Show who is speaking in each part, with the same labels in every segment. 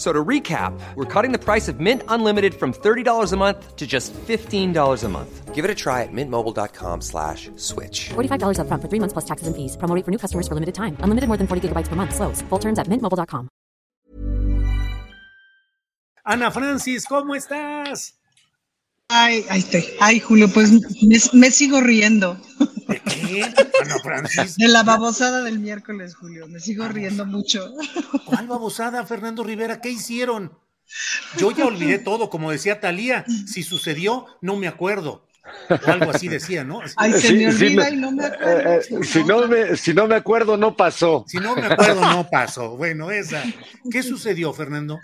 Speaker 1: So to recap, we're cutting the price of Mint Unlimited from $30 a month to just $15 a month. Give it a try at mintmobile.com slash switch.
Speaker 2: $45 upfront for three months plus taxes and fees. Promo rate for new customers for limited time. Unlimited more than 40 gigabytes per month. Slows. Full terms at mintmobile.com.
Speaker 3: Ana Francis, ¿cómo estás?
Speaker 4: Ay, ahí estoy. Ay, Julio, pues me, me sigo riendo.
Speaker 3: ¿De qué? Ana Francis.
Speaker 4: De la babosada del miércoles, Julio. Me sigo riendo mucho.
Speaker 3: ¿Cuál babosada, Fernando Rivera? ¿Qué hicieron? Yo ya olvidé todo, como decía Talía, si sucedió, no me acuerdo. O algo así decía, ¿no?
Speaker 4: Ay, se
Speaker 5: Sí,
Speaker 4: me olvida
Speaker 5: no.
Speaker 4: y no me acuerdo.
Speaker 5: Eh, eh, si, no me, si no me acuerdo, no pasó.
Speaker 3: Si no me acuerdo, no pasó. Bueno, esa. ¿Qué sucedió, Fernando?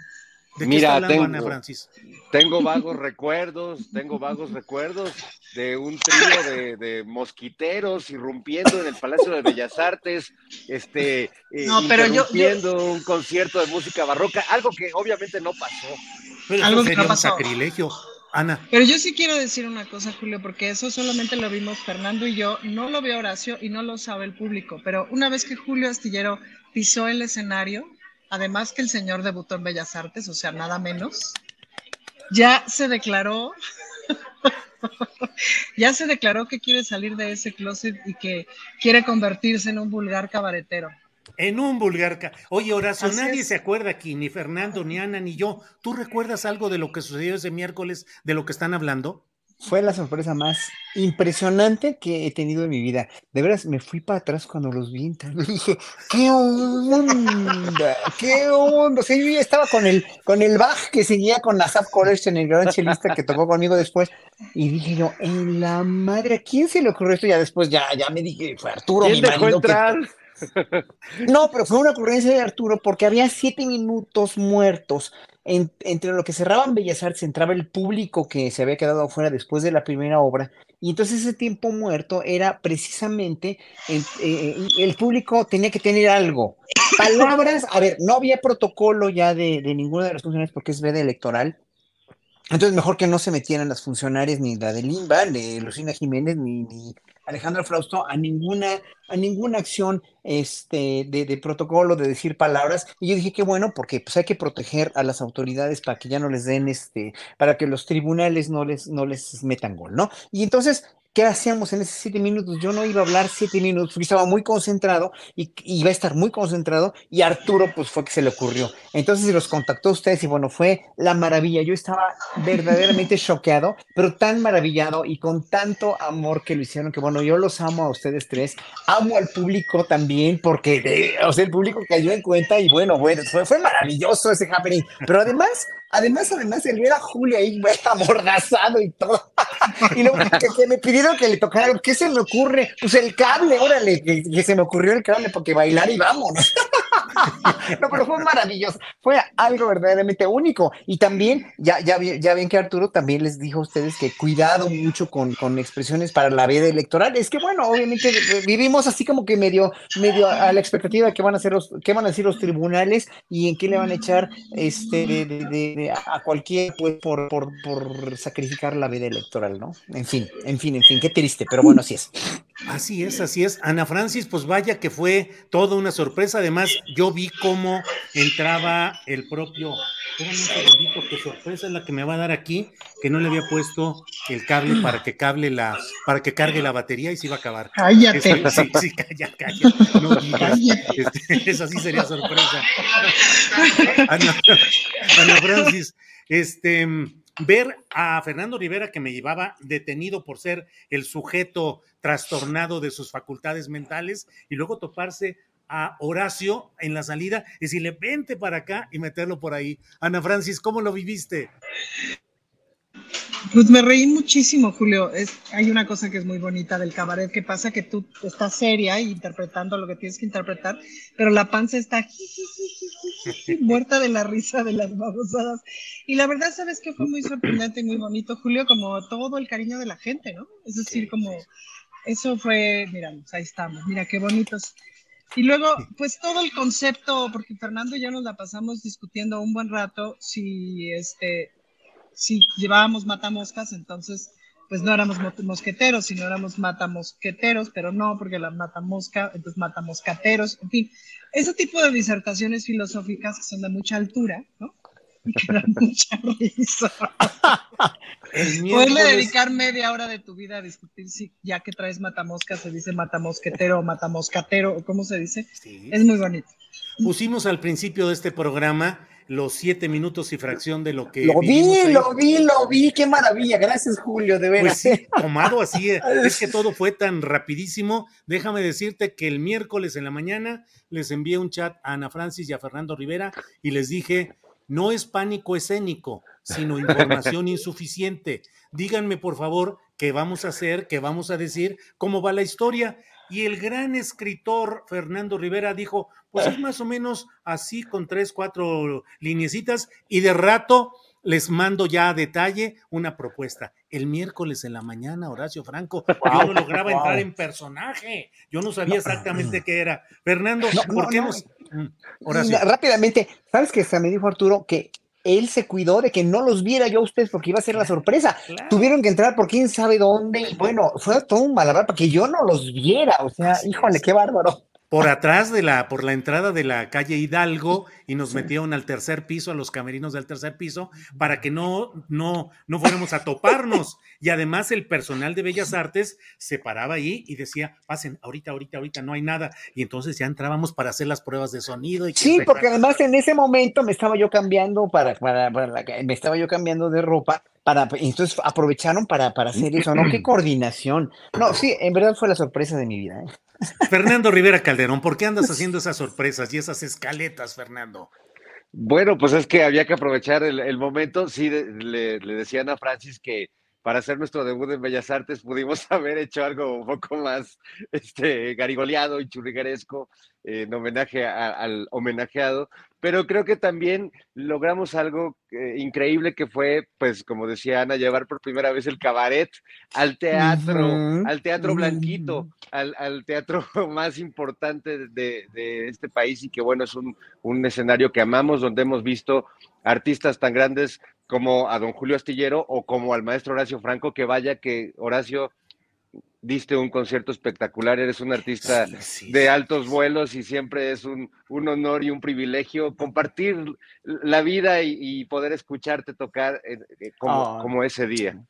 Speaker 3: ¿De qué
Speaker 5: Mira,
Speaker 3: está hablando
Speaker 5: tengo-
Speaker 3: Ana Francis?
Speaker 5: Tengo vagos recuerdos, tengo vagos recuerdos de un trío de, de mosquiteros irrumpiendo en el Palacio de Bellas Artes, este, eh,
Speaker 4: No, pero yo-
Speaker 5: interrumpiendo un concierto de música barroca, algo que obviamente no pasó.
Speaker 3: Pero
Speaker 4: Algo que
Speaker 3: sería
Speaker 4: no
Speaker 3: un
Speaker 4: pasó.
Speaker 3: sacrilegio. Ana,
Speaker 4: Pero yo sí quiero decir una cosa, Julio, porque eso solamente lo vimos Fernando y yo, no lo vio Horacio y no lo sabe el público, pero una vez que Julio Astillero pisó el escenario, además que el señor debutó en Bellas Artes, o sea, nada menos, ya se declaró, ya se declaró que quiere salir de ese closet y que quiere convertirse en un vulgar cabaretero.
Speaker 3: en un vulgar. ca- Oye, Horacio,
Speaker 4: Así
Speaker 3: nadie
Speaker 4: es.
Speaker 3: se acuerda aquí, ni Fernando, ni Ana, ni yo. ¿Tú recuerdas algo de lo que sucedió ese miércoles, de lo que están hablando?
Speaker 6: Fue la sorpresa más impresionante que he tenido en mi vida. De veras, me fui para atrás cuando los vi y Dije, ¿qué onda? ¿Qué onda? O sea, yo ya estaba con el, con el Bach que seguía con Asaf College en el gran chelista que tocó conmigo después. Y dije yo, en la madre, ¿a quién se le ocurrió esto? Ya después, ya, ya me dije, fue Arturo, mi
Speaker 5: ¿Quién dejó
Speaker 6: marido, que-
Speaker 5: entrar?
Speaker 6: No, pero fue una ocurrencia de Arturo porque había siete minutos muertos. En- entre lo que cerraban Bellas Artes entraba el público que se había quedado afuera después de la primera obra. Y entonces ese tiempo muerto era precisamente el, eh, el público tenía que tener algo. Palabras, a ver, no había protocolo ya de, de ninguna de las funciones porque es veda electoral. Entonces mejor que no se metieran las funcionarias ni la de Limba, de Lucina Jiménez, ni, ni Alejandro Frausto a ninguna, a ninguna acción este, de, de protocolo, de decir palabras. Y yo dije que bueno, porque pues hay que proteger a las autoridades para que ya no les den este, para que los tribunales no les, no les metan gol, ¿no? Y entonces, ¿qué hacíamos en esos siete minutos? Yo no iba a hablar siete minutos porque estaba muy concentrado y y iba a estar muy concentrado y Arturo pues fue que se le ocurrió. Entonces los contactó a ustedes y bueno, fue la maravilla. Yo estaba verdaderamente choqueado, pero tan maravillado y con tanto amor que lo hicieron que bueno, yo los amo a ustedes tres, amo al público también porque eh, o sea, el público cayó en cuenta y bueno, bueno, fue, fue maravilloso ese happening. Pero además, además, además, el ver a Julio ahí amordazado y todo. y luego que, que me pidieron que le tocara. ¿qué se me ocurre? Pues el cable, órale, que, que se me ocurrió el cable porque bailar y vámonos. no, pero fue maravilloso, fue algo verdaderamente único. Y también, ya, ya, ya ven que Arturo también les dijo a ustedes que cuidado mucho con, con expresiones para la veda electoral. Es que bueno, obviamente eh, vivimos así como que medio, medio a la expectativa de qué van a hacer los, qué van a decir los tribunales y en qué le van a echar este de, a cualquier pues por, por, por sacrificar la veda electoral, ¿no? En fin, en fin, en fin, qué triste, pero bueno, así es.
Speaker 3: Así es, así es. Ana Francis, pues vaya que fue toda una sorpresa. Además, yo vi cómo entraba el propio. Un segundito, qué sorpresa es la que me va a dar aquí, que no le había puesto el cable para que cable la, para que cargue la batería y se iba a acabar.
Speaker 4: Cállate.
Speaker 3: Esa- sí, sí, calla, calla. No digas. Este, esa sí sería sorpresa. Ana, Ana Francis, este, ver a Fernando Rivera que me llevaba detenido por ser el sujeto trastornado de sus facultades mentales y luego toparse a Horacio en la salida y decirle, vente para acá y meterlo por ahí. Ana Francis, ¿cómo lo viviste?
Speaker 4: Pues me reí muchísimo, Julio. Es, hay una cosa que es muy bonita del cabaret, que pasa que tú estás seria y interpretando lo que tienes que interpretar, pero la panza está muerta de la risa de las babosadas. Y la verdad, ¿sabes que Fue muy sorprendente y muy bonito, Julio, como todo el cariño de la gente, ¿no? Es decir, como eso fue, mira, ahí estamos, mira qué bonitos. Y luego, pues todo el concepto, porque Fernando y yo nos la pasamos discutiendo un buen rato si este si llevábamos matamoscas, entonces pues no éramos mosqueteros, sino éramos matamosqueteros, pero no, porque la matamosca, entonces matamoscateros, en fin, ese tipo de disertaciones filosóficas que son de mucha altura, ¿no? Y que dan mucha risa. Puedes dedicar media hora de tu vida a discutir si ya que traes matamosca se dice matamosquetero o matamoscatero, o cómo se dice. Es muy bonito.
Speaker 3: Pusimos al principio de este programa los siete minutos y fracción de lo que.
Speaker 6: Lo vi, lo vi, lo vi, qué maravilla. Gracias, Julio, de veras.
Speaker 3: Pues sí, tomado así, eh, es que todo fue tan rapidísimo. Déjame decirte que el miércoles en la mañana les envié un chat a Ana Francis y a Fernando Rivera y les dije: no es pánico escénico, sino información insuficiente. Díganme, por favor, qué vamos a hacer, qué vamos a decir, cómo va la historia. Y el gran escritor Fernando Rivera dijo, pues es más o menos así con tres, cuatro linecitas y de rato les mando ya a detalle una propuesta. El miércoles en la mañana, Horacio Franco, yo no lograba entrar en personaje. Yo no sabía exactamente qué era. Fernando, ¿por qué nos...
Speaker 6: Mm, Horacio. Rápidamente, ¿sabes qué? me dijo Arturo que él se cuidó de que no los viera yo a ustedes porque iba a ser la sorpresa. Tuvieron que entrar por quién sabe dónde. Y bueno, fue todo un malabar para que yo no los viera. O sea, híjole, qué bárbaro
Speaker 3: por atrás de la, por la entrada de la calle Hidalgo y nos metieron al tercer piso, a los camerinos del tercer piso, para que no, no, no fuéramos a toparnos. Y además el personal de Bellas Artes se paraba ahí y decía, pasen, ahorita, ahorita, ahorita no hay nada. Y entonces ya entrábamos para hacer las pruebas de sonido. Y
Speaker 6: sí, porque además en ese momento me estaba yo cambiando para, para, me estaba yo cambiando de ropa para, entonces aprovecharon para, para hacer eso, ¿no? Qué coordinación. No, sí, en verdad fue la sorpresa de mi vida. ¿eh?
Speaker 3: Fernando Rivera Calderón, ¿por qué andas haciendo esas sorpresas y esas escaletas, Fernando?
Speaker 5: Bueno, pues es que había que aprovechar el, momento. Sí, le, decían a Francis que para hacer nuestro debut en Bellas Artes pudimos haber hecho algo un poco más este, garigoleado y churrigueresco en homenaje al homenajeado, pero creo que también logramos algo eh, increíble que fue, pues como decía Ana, llevar por primera vez el cabaret al teatro, al teatro blanquito, al, teatro más importante de, este país y que bueno, es un, un escenario que amamos, donde hemos visto artistas tan grandes como a don Julio Astillero o como al maestro Horacio Franco, que vaya que Horacio diste un concierto espectacular, eres un artista de altos vuelos y siempre es un, honor y un privilegio compartir la vida y, poder escucharte tocar eh, eh, como, como ese día.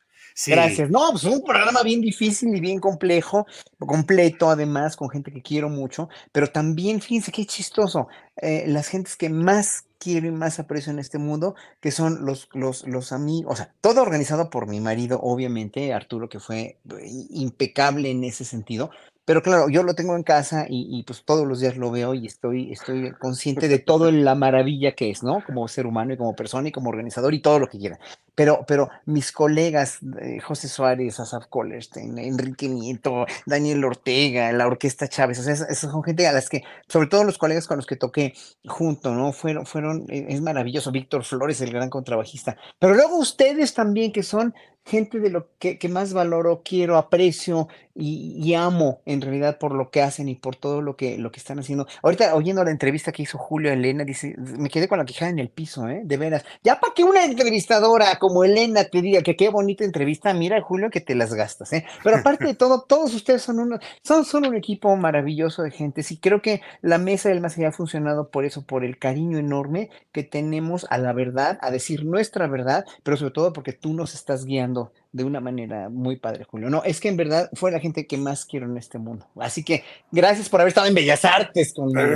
Speaker 6: Gracias. No, pues un programa bien difícil y bien complejo, completo además, con gente que quiero mucho, pero también, fíjense qué chistoso, eh, las gentes que más quiero y más aprecio en este mundo, que son los, los, los amigos, o sea, todo organizado por mi marido, obviamente, Arturo, que fue eh, impecable en ese sentido, pero claro, yo lo tengo en casa y, pues todos los días lo veo y estoy, estoy consciente de toda la maravilla que es, ¿no? Como ser humano y como persona y como organizador y todo lo que quiera. Pero, pero mis colegas, eh, José Suárez, Asaf Collerstein, Enrique Nieto, Daniel Ortega, la Orquesta Chávez, o sea, esas son gente a las que, sobre todo los colegas con los que toqué junto, ¿no? Fueron, fueron, eh, es maravilloso, Víctor Flores, el gran contrabajista. Pero luego ustedes también, que son gente de lo que, más valoro, quiero, aprecio y, amo en realidad por lo que hacen y por todo lo que, lo que están haciendo. Ahorita oyendo la entrevista que hizo Julio Elena, dice, me quedé con la quijada en el piso, ¿eh? De veras. Ya para que una entrevistadora como Elena te diga que qué bonita entrevista, mira Julio que te las gastas, ¿eh? Pero aparte de todo, todos ustedes son, uno, son, son un equipo maravilloso de gente. Sí, creo que la mesa del más allá ha funcionado por eso, por el cariño enorme que tenemos a la verdad, a decir nuestra verdad, pero sobre todo porque tú nos estás guiando de una manera muy padre, Julio. No, es que en verdad fue la gente que más quiero en este mundo. Así que gracias por haber estado en Bellas Artes
Speaker 3: conmigo.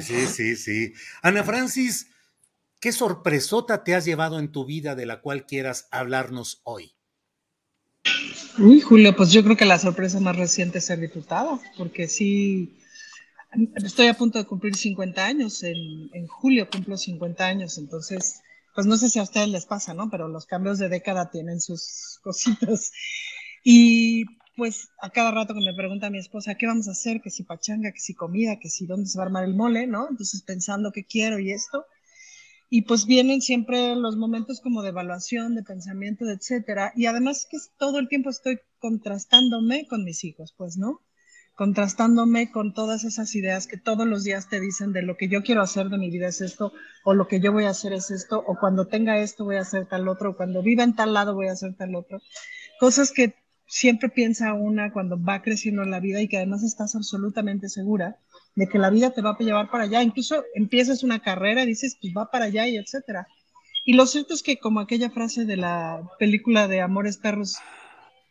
Speaker 3: sí, sí, sí. Ana Francis, ¿qué sorpresota te has llevado en tu vida de la cual quieras hablarnos hoy?
Speaker 4: Uy, Julio, pues yo creo que la sorpresa más reciente es ser diputada, porque sí, estoy a punto de cumplir 50 años, en, en julio cumplo 50 años, entonces, pues no sé si a ustedes les pasa, ¿no? Pero los cambios de década tienen sus cositas. Y pues a cada rato que me pregunta mi esposa, ¿qué vamos a hacer? Que si pachanga, que si comida, que si dónde se va a armar el mole, ¿no? Entonces pensando qué quiero y esto. Y pues vienen siempre los momentos como de evaluación, de pensamiento, etcétera. Y además que todo el tiempo estoy contrastándome con mis hijos, pues, ¿no? Contrastándome con todas esas ideas que todos los días te dicen de lo que yo quiero hacer de mi vida es esto, o lo que yo voy a hacer es esto, o cuando tenga esto voy a hacer tal otro, o cuando viva en tal lado voy a hacer tal otro. Cosas que siempre piensa una cuando va creciendo en la vida y que además estás absolutamente segura de que la vida te va a llevar para allá. Incluso empiezas una carrera y dices, pues va para allá y etcétera. Y lo cierto es que como aquella frase de la película de Amores Perros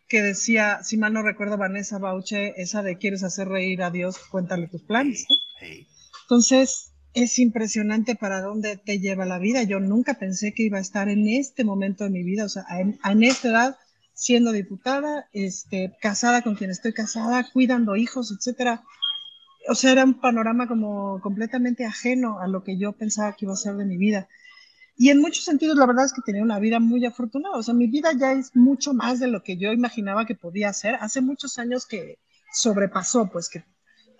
Speaker 4: que decía, si mal no recuerdo, Vanessa Bauche, esa de quieres hacer reír a Dios, cuéntale tus planes. Entonces, es impresionante para dónde te lleva la vida. Yo nunca pensé que iba a estar en este momento de mi vida, o sea, en, en esta edad, siendo diputada, este, casada con quien estoy casada, cuidando hijos, etcétera. O sea, era un panorama como completamente ajeno a lo que yo pensaba que iba a ser de mi vida. Y en muchos sentidos, la verdad es que tenía una vida muy afortunada. O sea, mi vida ya es mucho más de lo que yo imaginaba que podía ser. Hace muchos años que sobrepasó, pues que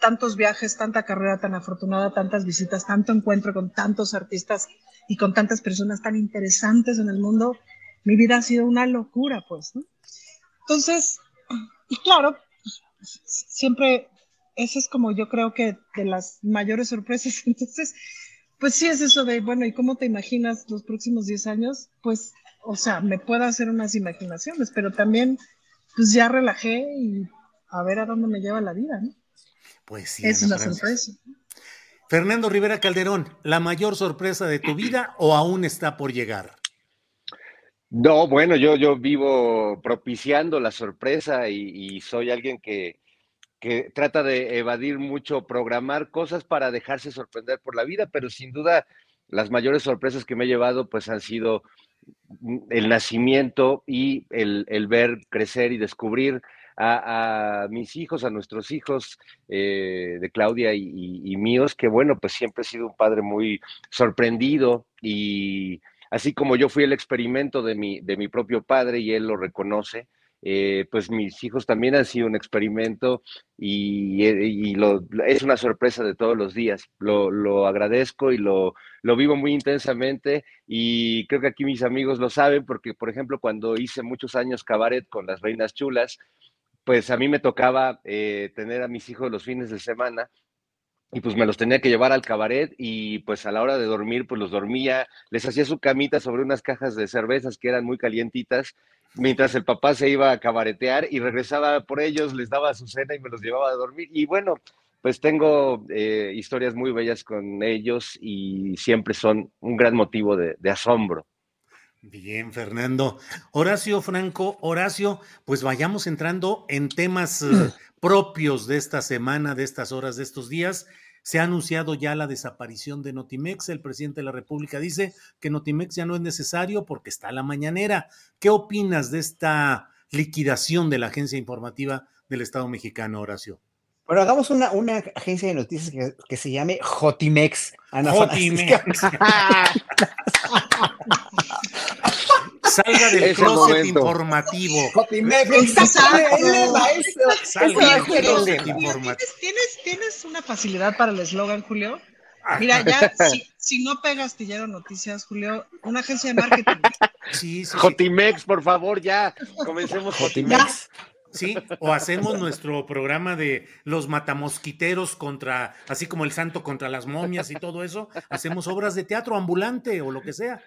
Speaker 4: tantos viajes, tanta carrera tan afortunada, tantas visitas, tanto encuentro con tantos artistas y con tantas personas tan interesantes en el mundo, mi vida ha sido una locura, pues. Entonces, y claro, siempre, eso es como yo creo que de las mayores sorpresas. Entonces, pues sí es eso de, bueno, ¿y cómo te imaginas los próximos 10 años? Pues, o sea, me puedo hacer unas imaginaciones, pero también, pues ya relajé y a ver a dónde me lleva la vida, ¿no?
Speaker 3: Pues sí.
Speaker 4: Es una sorpresa.
Speaker 3: Fernando Rivera Calderón, ¿la mayor sorpresa de tu vida o aún está por llegar?
Speaker 5: No, bueno, yo, yo vivo propiciando la sorpresa y, soy alguien que, que, trata de evadir mucho, programar cosas para dejarse sorprender por la vida, pero sin duda las mayores sorpresas que me he llevado pues han sido el nacimiento y el, el ver crecer y descubrir a, mis hijos, a nuestros hijos eh, de Claudia y, y míos, que bueno, pues siempre he sido un padre muy sorprendido y así como yo fui el experimento de mi, de mi propio padre y él lo reconoce, eh, pues mis hijos también han sido un experimento y, eh, es una sorpresa de todos los días. Lo, agradezco y lo, lo, vivo muy intensamente y creo que aquí mis amigos lo saben porque, por ejemplo, cuando hice muchos años cabaret con las Reinas Chulas, pues a mí me tocaba eh, tener a mis hijos los fines de semana y pues me los tenía que llevar al cabaret y pues a la hora de dormir pues los dormía, les hacía su camita sobre unas cajas de cervezas que eran muy calientitas, mientras el papá se iba a cabaretear y regresaba por ellos, les daba su cena y me los llevaba a dormir y bueno, pues tengo eh, historias muy bellas con ellos y siempre son un gran motivo de, de asombro.
Speaker 3: Bien, Fernando. Horacio Franco, Horacio, pues vayamos entrando en temas eh, propios de esta semana, de estas horas, de estos días. Se ha anunciado ya la desaparición de Notimex. El presidente de la República dice que Notimex ya no es necesario porque está la mañanera. ¿Qué opinas de esta liquidación de la agencia informativa del Estado mexicano, Horacio?
Speaker 6: Bueno, hagamos una, una agencia de noticias que, se llame Jotimex.
Speaker 3: Jotimex. Salga del closet informativo.
Speaker 4: Salga del closet informativo. ¿Tienes, ¿Tienes una facilidad para el eslogan, Julio? Mira, ya, si, no pega Astillero Noticias, Julio, una agencia de marketing.
Speaker 5: Sí, sí, Jotimex, por favor, ya. Comencemos Jotimex.
Speaker 3: Sí, o hacemos nuestro programa de los matamosquiteros contra, así como el santo contra las momias y todo eso, hacemos obras de teatro ambulante o lo que sea.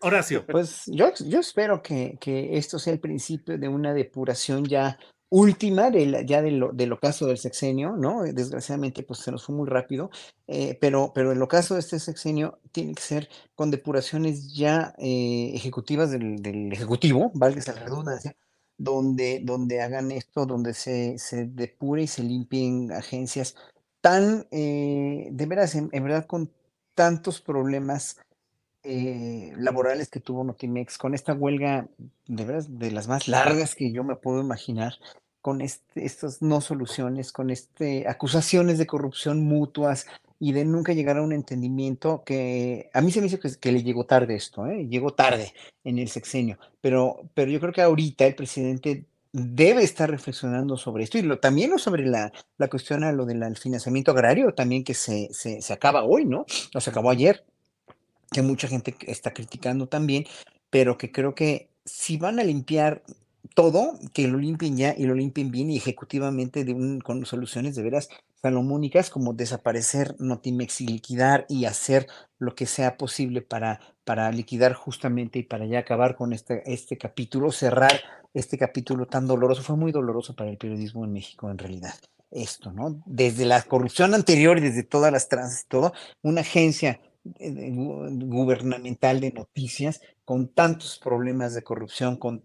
Speaker 3: Horacio.
Speaker 6: Pues yo, yo espero que, esto sea el principio de una depuración ya última de ya del, del, ocaso del sexenio, ¿no? Desgraciadamente, pues se nos fue muy rápido, eh, pero, pero el ocaso de este sexenio tiene que ser con depuraciones ya eh, ejecutivas del, del, Ejecutivo, valga esa redundancia, donde, donde hagan esto, donde se, se depure y se limpien agencias tan, eh, de veras, en verdad, con tantos problemas eh, laborales que tuvo Notimex, con esta huelga de las más largas que yo me puedo imaginar, con este, estas no soluciones, con este, acusaciones de corrupción mutuas y de nunca llegar a un entendimiento que a mí se me hizo que, le llegó tarde esto, ¿eh? llegó tarde en el sexenio, pero, pero yo creo que ahorita el presidente debe estar reflexionando sobre esto y también sobre la, la cuestión a lo del financiamiento agrario, también que se, se, se acaba hoy, ¿no? O se acabó ayer, que mucha gente está criticando también, pero que creo que si van a limpiar todo, que lo limpien ya y lo limpien bien y ejecutivamente con soluciones de veras salomónicas como desaparecer Notimex y liquidar y hacer lo que sea posible para, para liquidar justamente y para ya acabar con este, este capítulo, cerrar este capítulo tan doloroso. Fue muy doloroso para el periodismo en México en realidad. Esto, ¿no? Desde la corrupción anterior y desde todas las trans y todo, una agencia gubernamental de noticias con tantos problemas de corrupción, con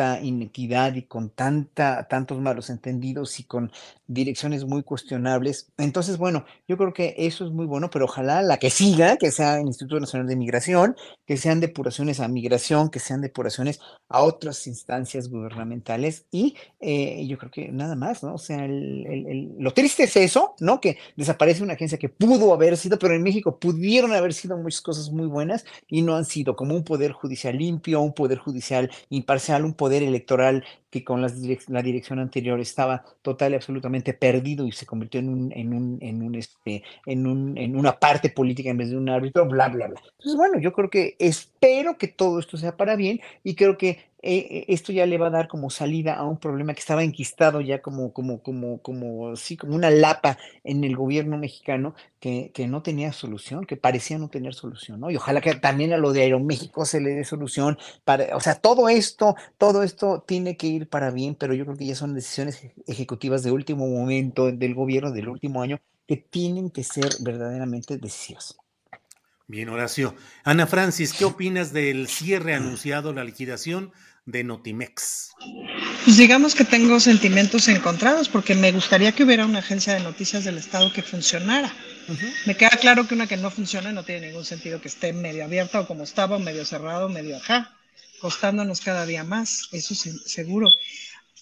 Speaker 6: tanta inequidad y con tanta, tantos malos entendidos y con direcciones muy cuestionables. Entonces, bueno, yo creo que eso es muy bueno, pero ojalá la que siga, que sea el Instituto Nacional de Migración, que sean depuraciones a migración, que sean depuraciones a otras instancias gubernamentales y eh, yo creo que nada más, ¿no? O sea, lo triste es eso, ¿no? Que desaparece una agencia que pudo haber sido, pero en México pudieron haber sido muchas cosas muy buenas y no han sido como un poder judicial limpio, un poder judicial imparcial, un poder electoral que con la dirección anterior estaba total y absolutamente perdido y se convirtió en un, en un, en un, este, en un, en una parte política en vez de un árbitro, bla, bla, bla. Entonces, bueno, yo creo que espero que todo esto sea para bien y creo que eh, esto ya le va a dar como salida a un problema que estaba enquistado ya como, como, como, como, sí, como una lapa en el gobierno mexicano que, que no tenía solución, que parecía no tener solución, ¿no? Y ojalá que también a lo de Aeroméxico se le dé solución para, o sea, todo esto, todo esto tiene que ir para bien, pero yo creo que ya son decisiones ejecutivas de último momento del gobierno del último año que tienen que ser verdaderamente decisivas.
Speaker 3: Bien, Horacio. Ana Francis, ¿qué opinas del cierre anunciado, la liquidación de Notimex?
Speaker 4: Pues digamos que tengo sentimientos encontrados porque me gustaría que hubiera una agencia de noticias del Estado que funcionara. Me queda claro que una que no funciona no tiene ningún sentido que esté medio abierta o como estaba, medio cerrado, medio acá, costándonos cada día más, eso es seguro.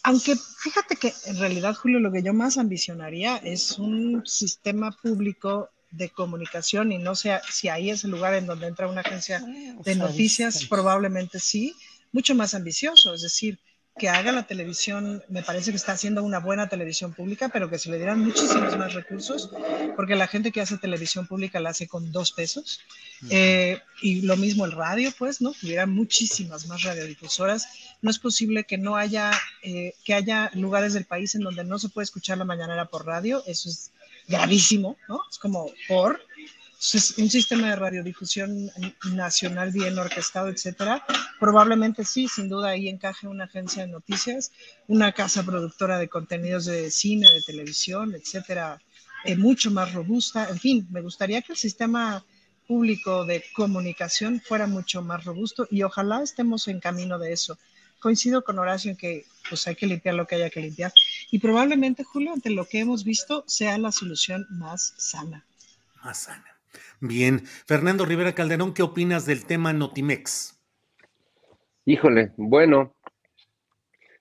Speaker 4: Aunque fíjate que en realidad, Julio, lo que yo más ambicionaría es un sistema público de comunicación y no sé si ahí es el lugar en donde entra una agencia ah, de noticias, probablemente sí, mucho más ambicioso, es decir, que haga la televisión, me parece que está haciendo una buena televisión pública, pero que se le dieran muchísimos más recursos, porque la gente que hace televisión pública la hace con dos pesos. Eh, y lo mismo el radio, pues, ¿no? Hubiera muchísimas más radiodifusoras. No es posible que no haya, eh, que haya lugares del país en donde no se puede escuchar la mañanera por radio. Eso es gravísimo, ¿no? Es como por un sistema de radiodifusión nacional bien orquestado, etcétera, probablemente sí, sin duda ahí encaje una agencia de noticias, una casa productora de contenidos de cine, de televisión, etcétera, eh, mucho más robusta. En fin, me gustaría que el sistema público de comunicación fuera mucho más robusto y ojalá estemos en camino de eso. Coincido con Horacio en que pues hay que limpiar lo que haya que limpiar y probablemente, Julio, ante lo que hemos visto, sea la solución más sana.
Speaker 3: Más sana. Bien. Fernando Rivera Calderón, ¿qué opinas del tema Notimex?
Speaker 5: Híjole, bueno,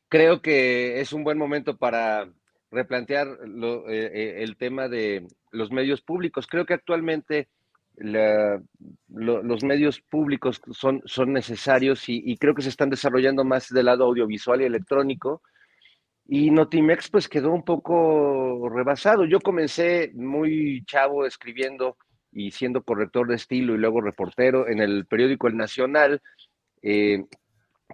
Speaker 5: creo que es un buen momento para replantear eh, eh, el tema de los medios públicos. Creo que actualmente los medios públicos son, son necesarios y, y, creo que se están desarrollando más del lado audiovisual y electrónico. Y Notimex pues quedó un poco rebasado. Yo comencé muy chavo escribiendo y siendo corrector de estilo y luego reportero en el periódico El Nacional, eh,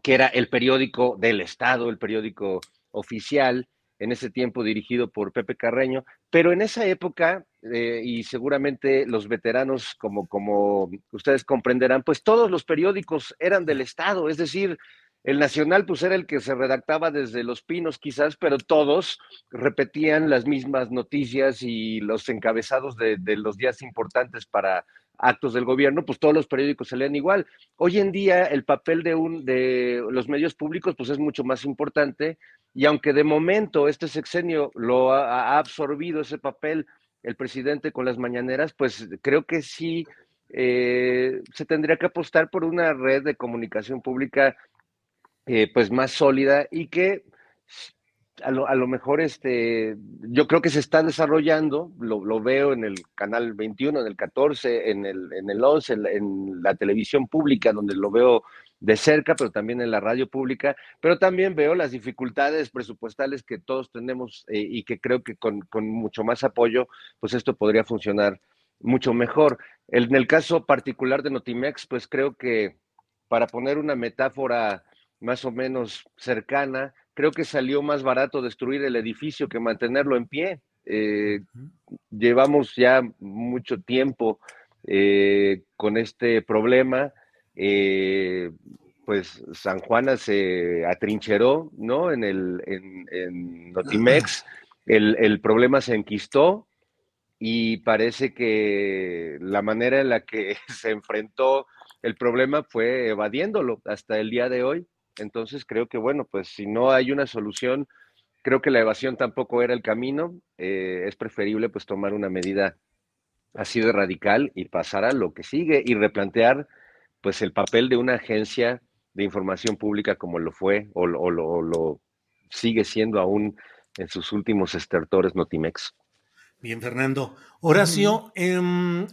Speaker 5: que era el periódico del Estado, el periódico oficial, en ese tiempo dirigido por Pepe Carreño, pero en esa época, eh, y seguramente los veteranos, como, como ustedes comprenderán, pues todos los periódicos eran del Estado, es decir, el Nacional, pues era el que se redactaba desde Los Pinos, quizás, pero todos repetían las mismas noticias y los encabezados de, los días importantes para actos del gobierno, pues todos los periódicos se leen igual. Hoy en día el papel de, un, de los medios públicos pues es mucho más importante y aunque de momento este sexenio lo ha, absorbido ese papel el presidente con las mañaneras, pues creo que sí eh, se tendría que apostar por una red de comunicación pública eh, pues más sólida y que a lo, a lo, mejor este, yo creo que se está desarrollando, lo, lo, veo en el canal 21, en el 14, en el, en el 11, en, la televisión pública, donde lo veo de cerca, pero también en la radio pública, pero también veo las dificultades presupuestales que todos tenemos eh, y que creo que con, con, mucho más apoyo, pues esto podría funcionar mucho mejor. En el caso particular de Notimex, pues creo que para poner una metáfora más o menos cercana, creo que salió más barato destruir el edificio que mantenerlo en pie. Eh, llevamos ya mucho tiempo eh, con este problema. Eh, pues San Juana se atrincheró, ¿no? En el en, en Notimex, el, el, problema se enquistó y parece que la manera en la que se enfrentó el problema fue evadiéndolo hasta el día de hoy. Entonces creo que, bueno, pues si no hay una solución, creo que la evasión tampoco era el camino. Eh, es preferible pues tomar una medida así de radical y pasar a lo que sigue y replantear pues el papel de una agencia de información pública como lo fue o, o, lo, o lo, sigue siendo aún en sus últimos estertores Notimex.
Speaker 3: Bien, Fernando. Horacio, eh,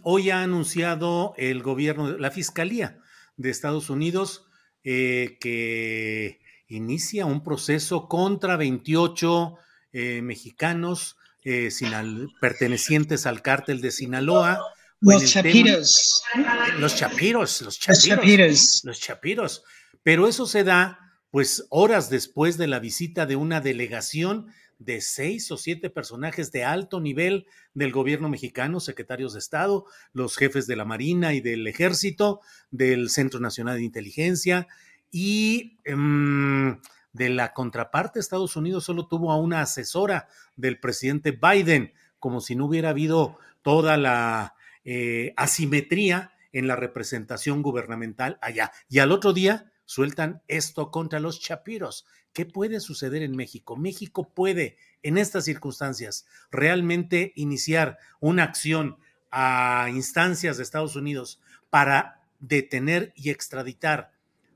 Speaker 3: hoy ha anunciado el gobierno, la Fiscalía de Estados Unidos, eh, que inicia un proceso contra 28 eh, mexicanos eh, sinal, pertenecientes al cártel de Sinaloa.
Speaker 4: Los chapiros.
Speaker 3: Tema, los chapiros. Los chapiros. Los chapiros. Los chapiros. Pero eso se da pues horas después de la visita de una delegación de seis o siete personajes de alto nivel del gobierno mexicano, secretarios de Estado, los jefes de la Marina y del Ejército, del Centro Nacional de Inteligencia y um, de la contraparte, Estados Unidos solo tuvo a una asesora del presidente Biden, como si no hubiera habido toda la eh, asimetría en la representación gubernamental allá. Y al otro día sueltan esto contra los chapiros. ¿Qué puede suceder en México? México puede, en estas circunstancias, realmente iniciar una acción a instancias de Estados Unidos para detener y extraditar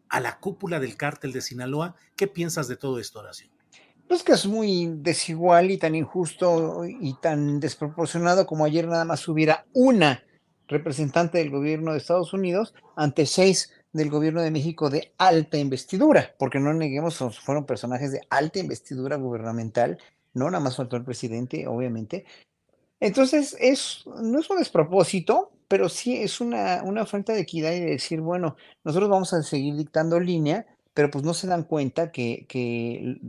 Speaker 3: a la cúpula del cártel de Sinaloa. ¿Qué piensas de todo esto, Horacio?
Speaker 6: Pues que es muy desigual y tan injusto y tan desproporcionado como ayer nada más hubiera una representante del gobierno de Estados Unidos ante seis del gobierno de México de alta investidura, porque no neguemos, fueron personajes de alta investidura gubernamental, no nada más faltó el presidente, obviamente. Entonces, es, no es un despropósito, pero sí es una, una falta de equidad y de decir, bueno, nosotros vamos a seguir dictando línea, pero pues no se dan cuenta que,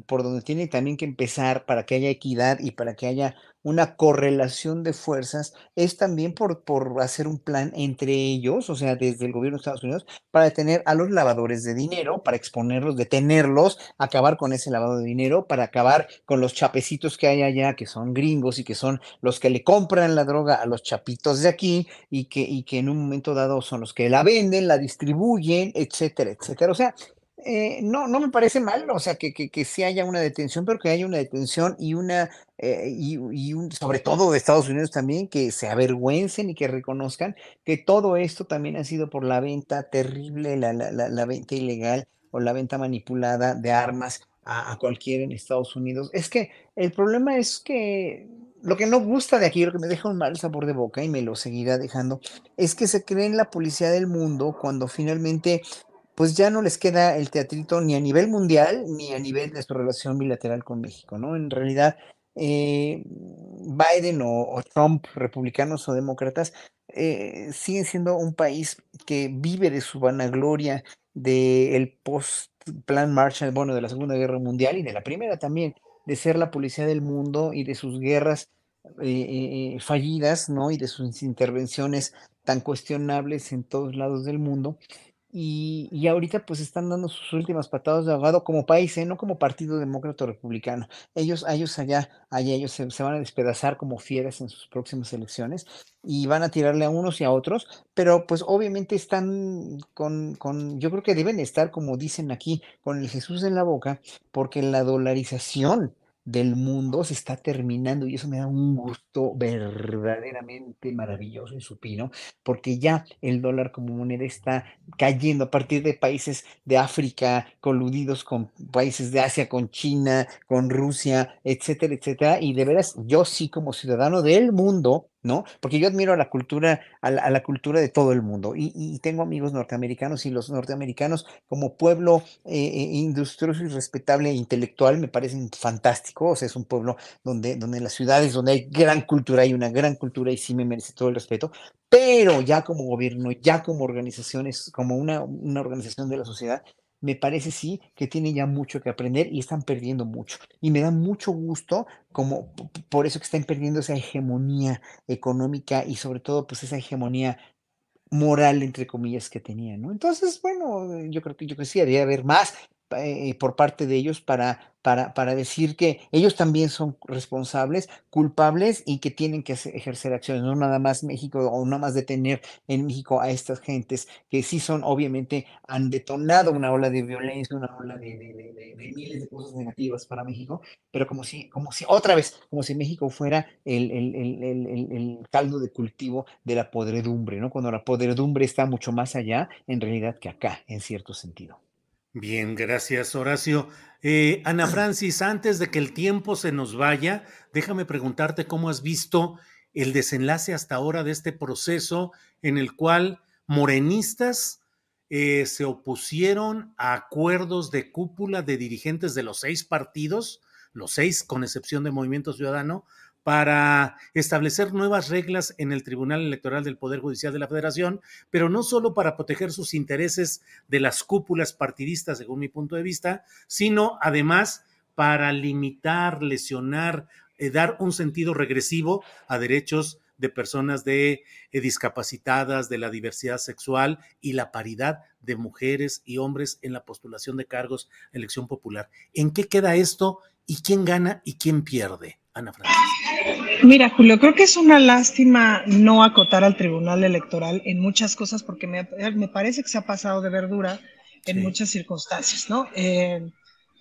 Speaker 6: por donde tiene también que empezar para que haya equidad y para que haya una correlación de fuerzas es también por, por hacer un plan entre ellos, o sea, desde el gobierno de Estados Unidos, para detener a los lavadores de dinero, para exponerlos, detenerlos, acabar con ese lavado de dinero, para acabar con los chapecitos que hay allá, que son gringos y que son los que le compran la droga a los chapitos de aquí y que, y que en un momento dado son los que la venden, la distribuyen, etcétera, etcétera. O sea, eh, no, no me parece mal, o sea, que, que, que sí haya una detención, pero que haya una detención y una, eh, y, y un, sobre todo de Estados Unidos también, que se avergüencen y que reconozcan que todo esto también ha sido por la venta terrible, la, la, la, la venta ilegal o la venta manipulada de armas a, a cualquiera en Estados Unidos. Es que el problema es que lo que no gusta de aquí, lo que me deja un mal sabor de boca y me lo seguirá dejando, es que se creen la policía del mundo cuando finalmente pues ya no les queda el teatrito ni a nivel mundial ni a nivel de su relación bilateral con México, ¿no? En realidad, eh, Biden o, Trump, republicanos o demócratas, eh, siguen siendo un país que vive de su vanagloria del post-plan Marshall, bueno, de la Segunda Guerra Mundial y de la Primera también, de ser la policía del mundo y de sus guerras eh, eh, fallidas, ¿no? Y de sus intervenciones tan cuestionables en todos lados del mundo. Y, y, ahorita pues están dando sus últimas patadas de ahogado como país, ¿eh? no como partido demócrata republicano. Ellos, ellos allá, allá ellos se, se, van a despedazar como fieras en sus próximas elecciones y van a tirarle a unos y a otros, pero pues obviamente están con, con, yo creo que deben estar, como dicen aquí, con el Jesús en la boca, porque la dolarización del mundo se está terminando y eso me da un gusto verdaderamente maravilloso y supino, porque ya el dólar como moneda está cayendo a partir de países de África coludidos con países de Asia, con China, con Rusia, etcétera, etcétera. Y de veras, yo sí como ciudadano del mundo, ¿no? Porque yo admiro a la cultura, a la, cultura de todo el mundo y, tengo amigos norteamericanos y los norteamericanos como pueblo eh, eh, industrioso y respetable e intelectual me parecen fantásticos, o sea, es un pueblo donde, donde en las ciudades, donde hay gran cultura, hay una gran cultura y sí me merece todo el respeto, pero ya como gobierno, ya como organizaciones, como una, una organización de la sociedad, me parece sí que tienen ya mucho que aprender y están perdiendo mucho. Y me da mucho gusto como por eso que están perdiendo esa hegemonía económica y sobre todo pues esa hegemonía moral, entre comillas, que tenían, ¿no? Entonces, bueno, yo creo que yo creo que sí, debería haber más eh, por parte de ellos para para, para decir que ellos también son responsables, culpables y que tienen que ejercer acciones, no nada más México o nada más detener en México a estas gentes que sí son, obviamente, han detonado una ola de violencia, una ola de, de, miles de cosas negativas para México, pero como si, como si, otra vez, como si México fuera el, el, el, el caldo de cultivo de la podredumbre, ¿no? Cuando la podredumbre está mucho más allá, en realidad, que acá, en cierto sentido.
Speaker 3: Bien, gracias Horacio. Eh, Ana Francis, antes de que el tiempo se nos vaya, déjame preguntarte cómo has visto el desenlace hasta ahora de este proceso en el cual morenistas eh, se opusieron a acuerdos de cúpula de dirigentes de los seis partidos, los seis con excepción de Movimiento Ciudadano, para establecer nuevas reglas en el Tribunal Electoral del Poder Judicial de la Federación, pero no solo para proteger sus intereses de las cúpulas partidistas, según mi punto de vista, sino además para limitar, lesionar, eh, dar un sentido regresivo a derechos de personas de eh, discapacitadas, de la diversidad sexual y la paridad de mujeres y hombres en la postulación de cargos, elección popular. ¿En qué queda esto y quién gana y quién pierde? Ana Francis.
Speaker 4: Mira, Julio, creo que es una lástima no acotar al Tribunal Electoral en muchas cosas porque me, parece que se ha pasado de verdura en muchas circunstancias, ¿no? Eh,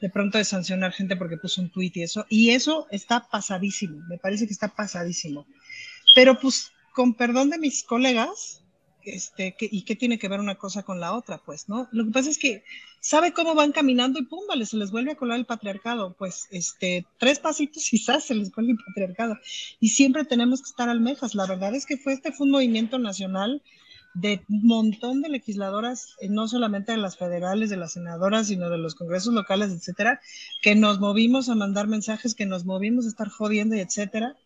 Speaker 4: de pronto de sancionar gente porque puso un tuit y eso, y eso está pasadísimo, me parece que está pasadísimo. Pero pues, con perdón de mis colegas, este, ¿y qué tiene que ver una cosa con la otra? Pues, ¿no? Lo que pasa es que sabe cómo van caminando y pum, vale, se les vuelve a colar el patriarcado. Pues, este, tres pasitos quizás se les vuelve el patriarcado. Y siempre tenemos que estar almejas. La verdad es que fue este fue un movimiento nacional de un montón de legisladoras, eh, no solamente de las federales, de las senadoras, sino de los congresos locales, etcétera, que nos movimos a mandar mensajes, que nos movimos a estar jodiendo etcétera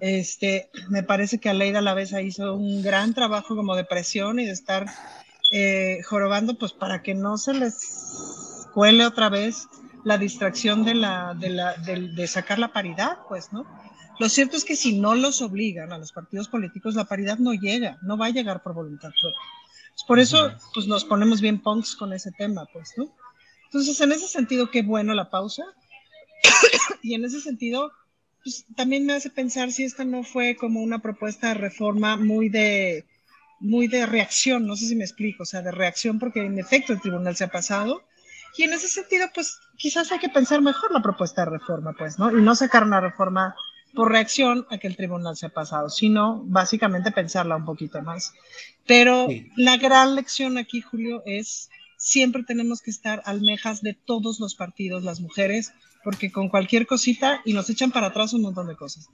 Speaker 4: este, me parece que Aleida Lavesa hizo un gran trabajo como de presión y de estar eh, jorobando, pues para que no se les cuele otra vez la distracción de, la, de, la, de, sacar la paridad, pues, ¿no? Lo cierto es que si no los obligan a los partidos políticos, la paridad no llega, no va a llegar por voluntad propia. por eso, pues nos ponemos bien punks con ese tema, pues, ¿no? Entonces, en ese sentido, qué bueno la pausa. y en ese sentido, pues, también me hace pensar si esta no fue como una propuesta de reforma muy de, muy de reacción, no sé si me explico, o sea, de reacción porque en efecto el tribunal se ha pasado. Y en ese sentido, pues quizás hay que pensar mejor la propuesta de reforma, pues, ¿no? Y no sacar una reforma por reacción a que el tribunal se ha pasado, sino básicamente pensarla un poquito más. Pero la gran lección aquí, Julio, es siempre tenemos que estar almejas de todos los partidos, las mujeres, porque con cualquier cosita y nos echan para atrás un montón de cosas.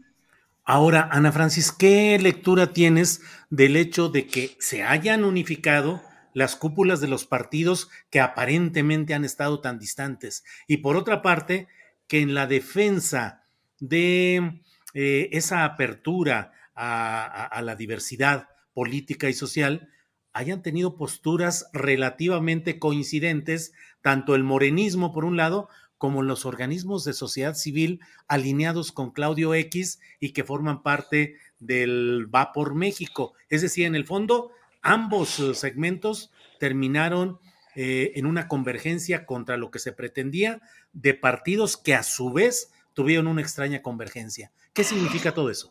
Speaker 3: Ahora, Ana Francis, ¿qué lectura tienes del hecho de que se hayan unificado las cúpulas de los partidos que aparentemente han estado tan distantes? Y por otra parte, que en la defensa de eh, esa apertura a la diversidad política y social, hayan tenido posturas relativamente coincidentes, tanto el morenismo por un lado como los organismos de sociedad civil alineados con Claudio X y que forman parte del Va por México. Es decir, en el fondo, ambos eh, segmentos terminaron eh, en una convergencia contra lo que se pretendía de partidos que a su vez tuvieron una extraña convergencia. ¿Qué significa todo eso?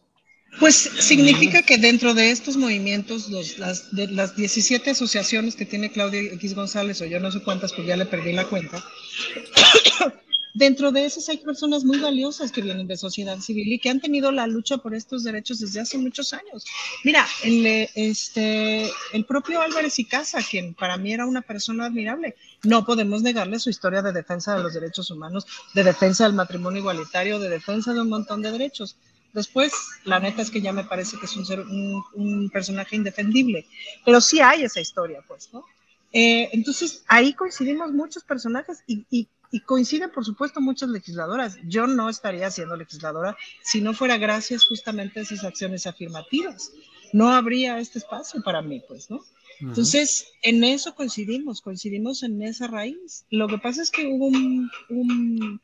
Speaker 4: Pues significa que dentro de estos movimientos, las, de las 17 asociaciones que tiene Claudio X González, o yo no sé cuántas, pues ya le perdí la cuenta, Dentro de esas hay personas muy valiosas que vienen de sociedad civil y que han tenido la lucha por estos derechos desde hace muchos años. Mira, el, este, el propio Álvarez y Casa, quien para mí era una persona admirable, no podemos negarle su historia de defensa de los derechos humanos, de defensa del matrimonio igualitario, de defensa de un montón de derechos. Después, la neta es que ya me parece que es un, ser, un, personaje indefendible, pero sí hay esa historia, pues, ¿no? Eh, entonces, ahí coincidimos muchos personajes y, y, y, coinciden, por supuesto, muchas legisladoras. Yo no estaría siendo legisladora si no fuera gracias justamente a esas acciones afirmativas. No habría este espacio para mí, pues, ¿no? Entonces, en eso coincidimos, coincidimos en esa raíz. Lo que pasa es que hubo un, un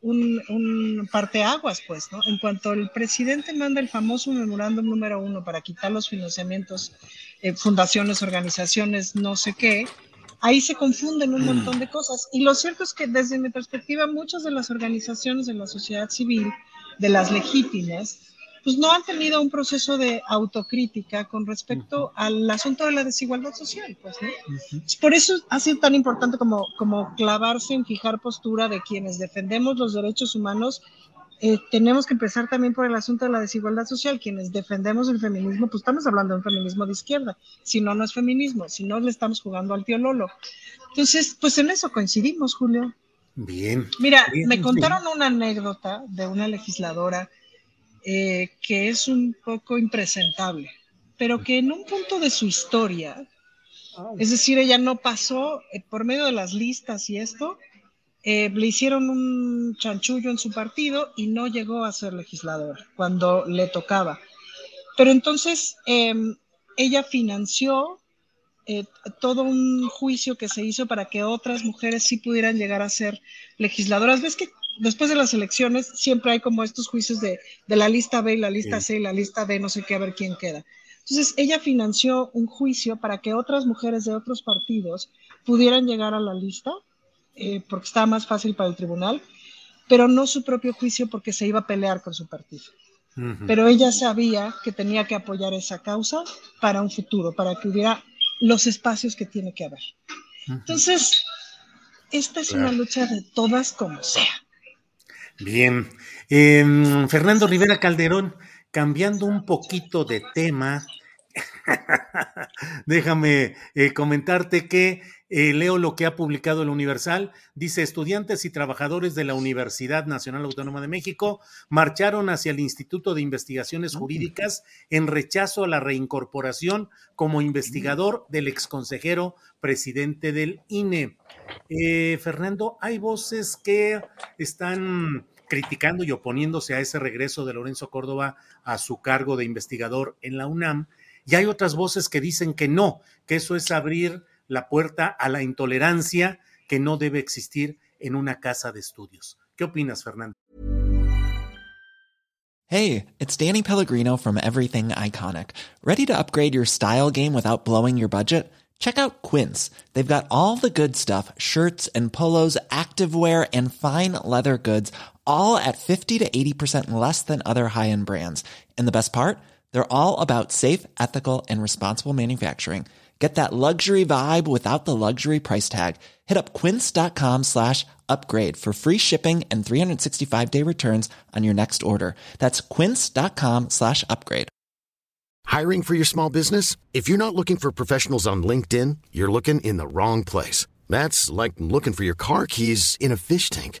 Speaker 4: un, un parteaguas, pues, ¿no? En cuanto el presidente manda el famoso memorándum número uno para quitar los financiamientos, eh, fundaciones, organizaciones, no sé qué, ahí se confunden un montón de cosas. Y lo cierto es que desde mi perspectiva, muchas de las organizaciones de la sociedad civil, de las legítimas, pues no han tenido un proceso de autocrítica con respecto al asunto de la desigualdad social, pues, ¿no? Por eso ha sido tan importante como, como clavarse en fijar postura de quienes defendemos los derechos humanos. Eh, tenemos que empezar también por el asunto de la desigualdad social. Quienes defendemos el feminismo, pues estamos hablando de un feminismo de izquierda. Si no, no es feminismo. Si no, le estamos jugando al tío Lolo. Entonces, pues en eso coincidimos, Julio.
Speaker 3: Bien.
Speaker 4: Mira, me contaron una anécdota de una legisladora eh, que es un poco impresentable, pero que en un punto de su historia, es decir, ella no pasó eh, por medio de las listas y esto, eh, le hicieron un chanchullo en su partido y no llegó a ser legislador cuando le tocaba. Pero entonces em, ella financió todo un juicio que se hizo para que otras mujeres sí pudieran llegar a ser legisladoras. ¿Ves que después de las elecciones siempre hay como estos juicios de, la lista B y la lista C y la lista D, no sé qué, a ver quién queda. Entonces, ella financió un juicio para que otras mujeres de otros partidos pudieran llegar a la lista, eh, porque estaba más fácil para el tribunal, pero no su propio juicio porque se iba a pelear con su partido. Pero ella sabía que tenía que apoyar esa causa para un futuro, para que hubiera los espacios que tiene que haber. Entonces, esta es una lucha de todas como sea.
Speaker 3: Bien. Em, Fernando Rivera Calderón, cambiando un poquito de tema, déjame eh, comentarte que eh, leo lo que ha publicado el Universal. Dice, estudiantes y trabajadores de la Universidad Nacional Autónoma de México marcharon hacia el Instituto de Investigaciones Jurídicas en rechazo a la reincorporación como investigador del exconsejero presidente del INE. Eh, Fernando, hay voces que están criticando y oponiéndose a ese regreso de Lorenzo Córdoba a su cargo de investigador en la UNAM, y hay otras voces que dicen que no, que eso es abrir la puerta a la intolerancia que no debe existir en una casa de estudios. ¿Qué opinas, Fernando?
Speaker 7: Hey, it's Danny Pellegrino from Everything Iconic. ¿Ready to upgrade your style game without blowing your budget? Check out Quince. They've got all the good stuff shirts and polos, activewear, and fine leather goods, all at 50 to 80% less than other high end brands. And the best part? They're all about safe, ethical, and responsible manufacturing. Get that luxury vibe without the luxury price tag. Hit up quince.com slash upgrade for free shipping and 365 day returns on your next order. That's quince.com slash upgrade.
Speaker 8: Hiring for your small business? If you're not looking for professionals on LinkedIn, you're looking in the wrong place. That's like looking for your car keys in a fish tank.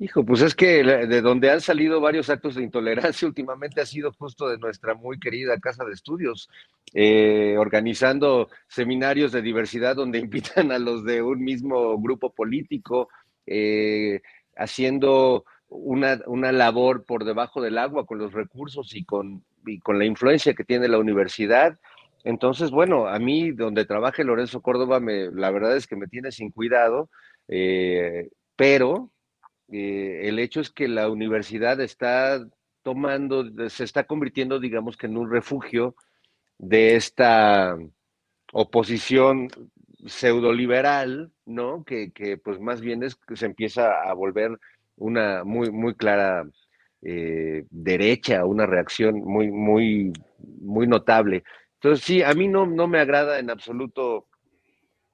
Speaker 5: Hijo, pues es que de donde han salido varios actos de intolerancia últimamente ha sido justo de nuestra muy querida Casa de Estudios, eh, organizando seminarios de diversidad donde invitan a los de un mismo grupo político, eh, haciendo una, una, labor por debajo del agua con los recursos y con, y con la influencia que tiene la universidad. Entonces, bueno, a mí donde trabaje Lorenzo Córdoba, me, la verdad es que me tiene sin cuidado, eh, pero eh, el hecho es que la universidad está tomando, se está convirtiendo, digamos que en un refugio de esta oposición pseudoliberal, ¿no? Que, que pues más bien es que se empieza a volver una muy, muy clara eh, derecha, una reacción muy, muy, muy notable. Entonces, sí, a mí no, no me agrada en absoluto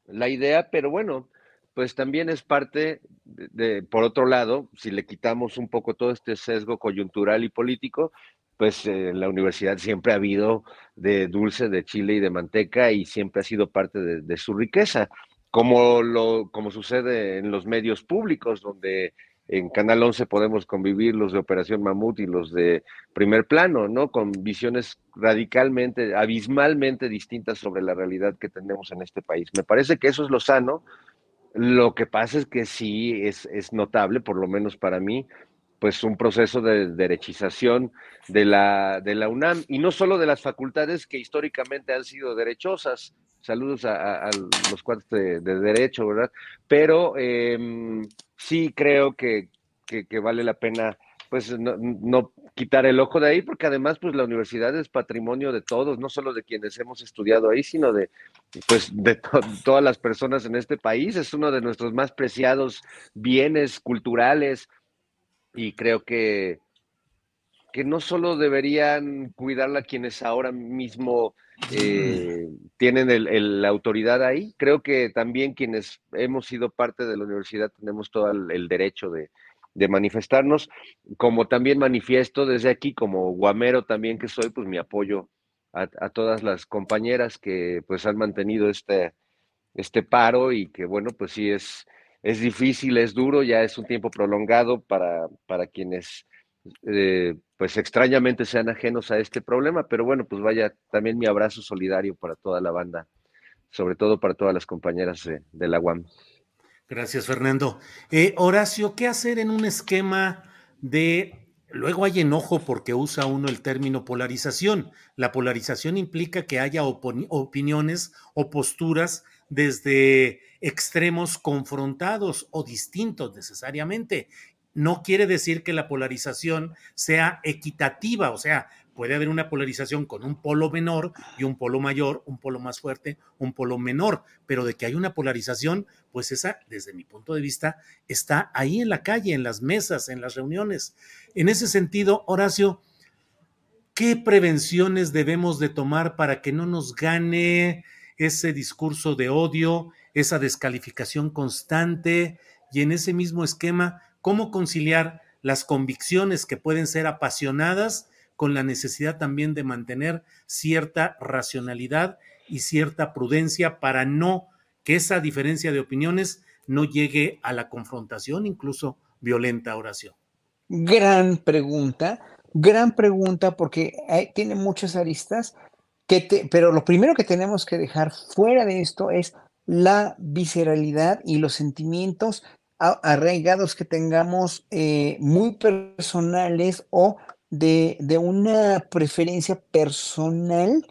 Speaker 5: la idea, pero bueno, pues también es parte de, por otro lado, si le quitamos un poco todo este sesgo coyuntural y político, pues la universidad siempre ha habido de dulce, de chile y de manteca y siempre ha sido parte de, de su riqueza, como, lo, como sucede en los medios públicos, donde en Canal 11 podemos convivir los de Operación Mamut y los de primer plano, ¿no? Con visiones radicalmente, abismalmente distintas sobre la realidad que tenemos en este país. Me parece que eso es lo sano. Lo que pasa es que sí es, es notable, por lo menos para mí, pues un proceso de derechización de la, de la UNAM, y no solo de las facultades que históricamente han sido derechosas, saludos a, los cuates de, derecho, ¿verdad? Pero em, sí creo que, vale la pena pues no, quitar el ojo de ahí, porque además pues la universidad es patrimonio de todos, no solo de quienes hemos estudiado ahí, sino de pues de todas las personas en este país, es uno de nuestros más preciados bienes culturales y creo que que no solo deberían cuidarla quienes ahora mismo eh, tienen la autoridad ahí, creo que también quienes hemos sido parte de la universidad tenemos todo el, derecho de, manifestarnos, como también manifiesto desde aquí, como guamero también que soy, pues mi apoyo a, todas las compañeras que pues han mantenido este, este paro y que bueno, pues sí es, es difícil, es duro, ya es un tiempo prolongado para, para quienes eh, pues extrañamente sean ajenos a este problema, pero bueno, pues vaya también mi abrazo solidario para toda la banda, sobre todo para todas las compañeras de, la UAM.
Speaker 3: Gracias, Fernando. Eh, Horacio, ¿qué hacer en un esquema de... Luego hay enojo porque usa uno el término polarización. La polarización implica que haya opiniones o posturas desde extremos confrontados o distintos necesariamente no quiere decir que la polarización sea equitativa, o sea, puede haber una polarización con un polo menor y un polo mayor, un polo más fuerte, un polo menor, pero de que hay una polarización, pues esa, desde mi punto de vista, está ahí en la calle, en las mesas, en las reuniones. En ese sentido, Horacio, ¿qué prevenciones debemos de tomar para que no nos gane ese discurso de odio, esa descalificación constante y en ese mismo esquema, cómo conciliar las convicciones que pueden ser apasionadas con la necesidad también de mantener cierta racionalidad y cierta prudencia para no que esa diferencia de opiniones no llegue a la confrontación, incluso violenta oración.
Speaker 6: Gran pregunta, gran pregunta porque tiene muchas aristas, que pero lo primero que tenemos que dejar fuera de esto es la visceralidad y los sentimientos arraigados que tengamos eh, muy personales o de, una preferencia personal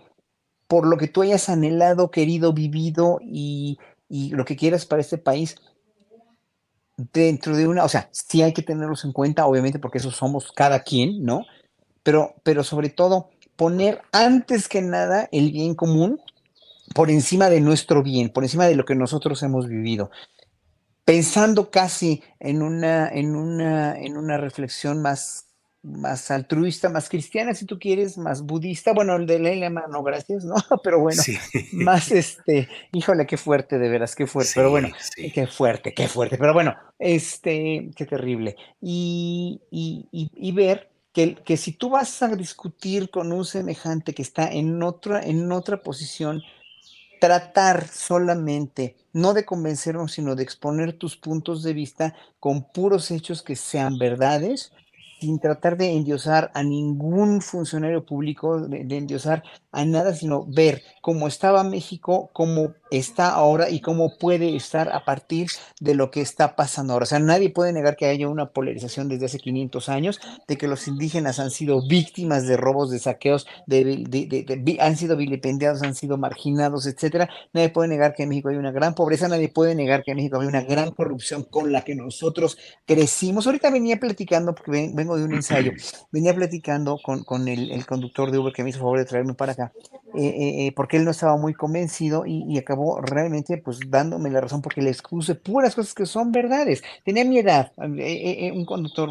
Speaker 6: por lo que tú hayas anhelado, querido, vivido y, lo que quieras para este país dentro de una, o sea, sí hay que tenerlos en cuenta, obviamente, porque eso somos cada quien, ¿no? Pero, pero sobre todo, poner antes que nada el bien común por encima de nuestro bien, por encima de lo que nosotros hemos vivido pensando casi en una, en una, en una reflexión más, más altruista, más cristiana, si tú quieres, más budista, bueno, el de no, gracias, ¿no? Pero bueno, más este, híjole, qué fuerte, de veras, qué fuerte, pero bueno, qué fuerte, qué fuerte, pero bueno, este, qué terrible. Y, y, y, y ver que, que, si tú vas a discutir con un semejante que está en otra, en otra posición, tratar solamente, no de convencernos, sino de exponer tus puntos de vista con puros hechos que sean verdades, sin tratar de endiosar a ningún funcionario público, de, endiosar a nada, sino ver cómo estaba México, cómo está ahora y cómo puede estar a partir de lo que está pasando ahora. O sea, nadie puede negar que haya una polarización desde hace 500 años, de que los indígenas han sido víctimas de robos, de saqueos, de, han sido vilipendiados, han sido marginados, etcétera. Nadie puede negar que en México hay una gran pobreza, nadie puede negar que en México hay una gran corrupción con la que nosotros crecimos. Ahorita venía platicando, porque vengo de un ensayo, venía platicando con, con el, el, conductor de Uber que me hizo favor de traerme para eh, eh, eh, porque él no estaba muy convencido y, y, acabó realmente pues dándome la razón porque le expuse puras cosas que son verdades. Tenía mi edad, un conductor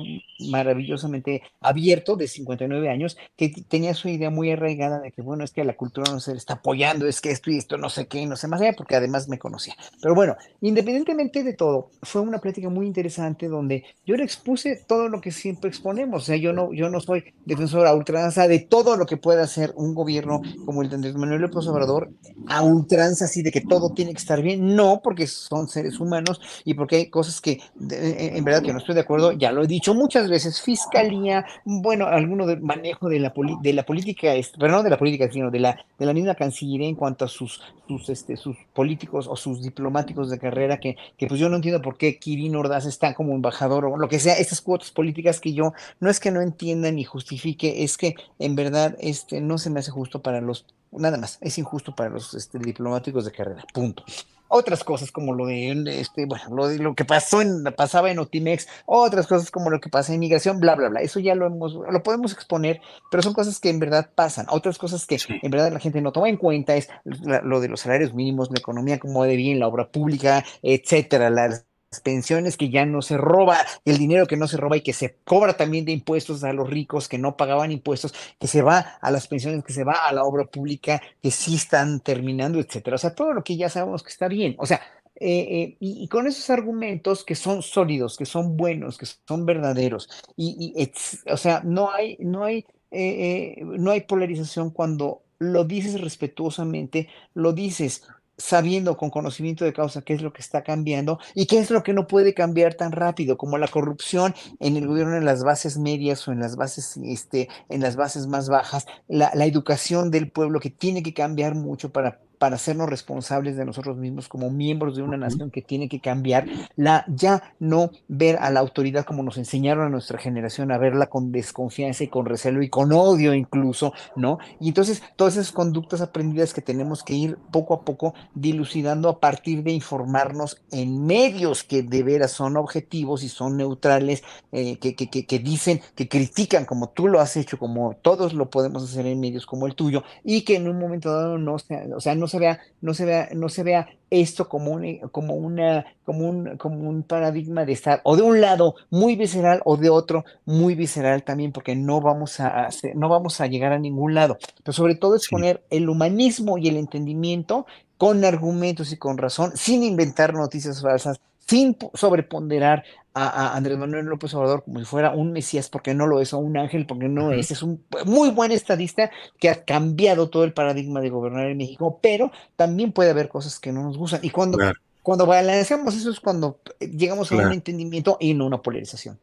Speaker 6: maravillosamente abierto de 59 años que tenía su idea muy arraigada de que bueno, es que la cultura no se le está apoyando, es que esto y esto no sé qué, no sé más allá, porque además me conocía. Pero bueno, independientemente de todo, fue una plática muy interesante donde yo le expuse todo lo que siempre exponemos. O sea, yo no, yo no soy defensor a ultranza de todo lo que pueda hacer un gobierno como el de Manuel López Obrador, a ultranza así de que todo tiene que estar bien. No, porque son seres humanos y porque hay cosas que en verdad que no estoy de acuerdo. Ya lo he dicho muchas veces. Fiscalía, bueno, alguno del manejo de la, de la política, pero no de la política, sino de la, de la misma Cancillería en cuanto a sus, sus, este, sus políticos o sus diplomáticos de carrera, que, que pues yo no entiendo por qué Kirin Ordaz está como embajador o lo que sea, estas cuotas políticas que yo no es que no entienda ni justifique, es que en verdad este, no se me hace justo los, nada más, es injusto para los este, diplomáticos de carrera, punto otras cosas como lo de este, bueno, lo de lo que pasó en, pasaba en Otimex, otras cosas como lo que pasa en migración, bla, bla, bla. Eso ya lo hemos, lo podemos exponer, pero son cosas que en verdad pasan. Otras cosas que en verdad la gente no toma en cuenta es lo de los salarios mínimos, la economía como de bien, la obra pública, etcétera, las pensiones que ya no se roba, el dinero que no se roba y que se cobra también de impuestos a los ricos que no pagaban impuestos, que se va a las pensiones, que se va a la obra pública, que sí están terminando, etcétera. O sea, todo lo que ya sabemos que está bien. O sea, eh, eh, y, con esos argumentos que son sólidos, que son buenos, que son verdaderos, y, o sea, no hay, no hay, eh, no hay polarización cuando lo dices respetuosamente, lo dices sabiendo con conocimiento de causa qué es lo que está cambiando y qué es lo que no puede cambiar tan rápido, como la corrupción en el gobierno en las bases medias o en las bases, este, en las bases más bajas, la, la educación del pueblo que tiene que cambiar mucho para para hacernos responsables de nosotros mismos como miembros de una nación que tiene que cambiar, la ya no ver a la autoridad como nos enseñaron a nuestra generación a verla con desconfianza y con recelo y con odio incluso, ¿no? Y entonces todas esas conductas aprendidas que tenemos que ir poco a poco dilucidando a partir de informarnos en medios que de veras son objetivos y son neutrales, eh, que, que, que, que dicen, que critican como tú lo has hecho, como todos lo podemos hacer en medios como el tuyo, y que en un momento dado no o sea, no se vea, no se vea, no se vea esto como un, como una, como un, como un paradigma de estar o de un lado muy visceral o de otro muy visceral también, porque no vamos a hacer, no vamos a llegar a ningún lado. Pero sobre todo es poner el humanismo y el entendimiento con argumentos y con razón, sin inventar noticias falsas, sin sobreponderar a, Andrés Manuel López Obrador como si fuera un mesías, porque no lo es, o un ángel, porque no es. Es un muy buen estadista que ha cambiado todo el paradigma de gobernar en México, pero también puede haber cosas que no nos gustan. Y cuando, cuando balanceamos eso es cuando llegamos a un entendimiento y no una polarización.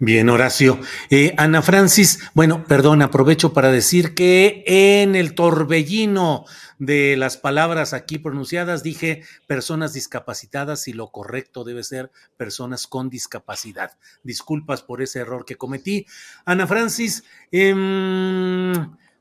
Speaker 3: Bien, Horacio. Eh, Ana Francis, bueno, perdón, aprovecho para decir que en el torbellino de las palabras aquí pronunciadas dije personas discapacitadas y lo correcto debe ser personas con discapacidad. Disculpas por ese error que cometí. Ana Francis, eh,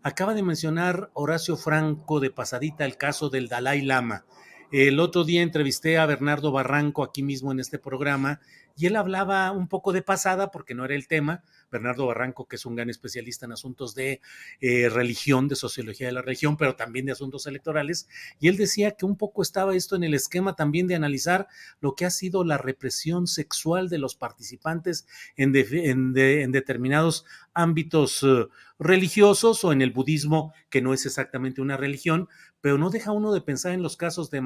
Speaker 3: acaba de mencionar Horacio Franco de pasadita el caso del Dalai Lama. El otro día entrevisté a Bernardo Barranco aquí mismo en este programa y él hablaba un poco de pasada porque no era el tema. Bernardo Barranco, que es un gran especialista en asuntos de eh, religión, de sociología de la religión, pero también de asuntos electorales, y él decía que un poco estaba esto en el esquema también de analizar lo que ha sido la represión sexual de los participantes en, determinados ámbitos uh, religiosos o en el budismo, que no es exactamente una religión, pero no deja uno de pensar en los casos de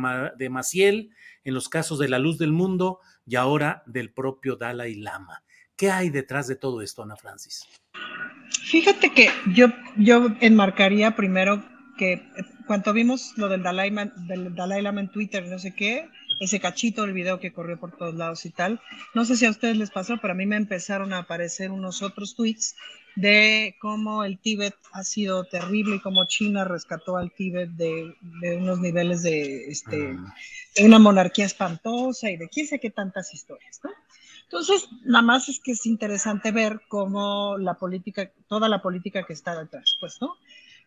Speaker 3: Maciel, en los casos de la luz del mundo y ahora del propio Dalai Lama. ¿Qué hay detrás de todo esto, Ana Francis?
Speaker 4: Fíjate que yo, yo enmarcaría primero que cuando vimos lo del Dalai, del Dalai Lama en Twitter, no sé qué, ese cachito del video que corrió por todos lados y tal, no sé si a ustedes les pasó, pero a mí me empezaron a aparecer unos otros tweets de cómo el Tíbet ha sido terrible y cómo China rescató al Tíbet de, de unos niveles de, este, de una monarquía espantosa y de quién sé qué tantas historias, ¿no? Entonces, nada más es que es interesante ver cómo la política, toda la política que está detrás, pues, ¿no?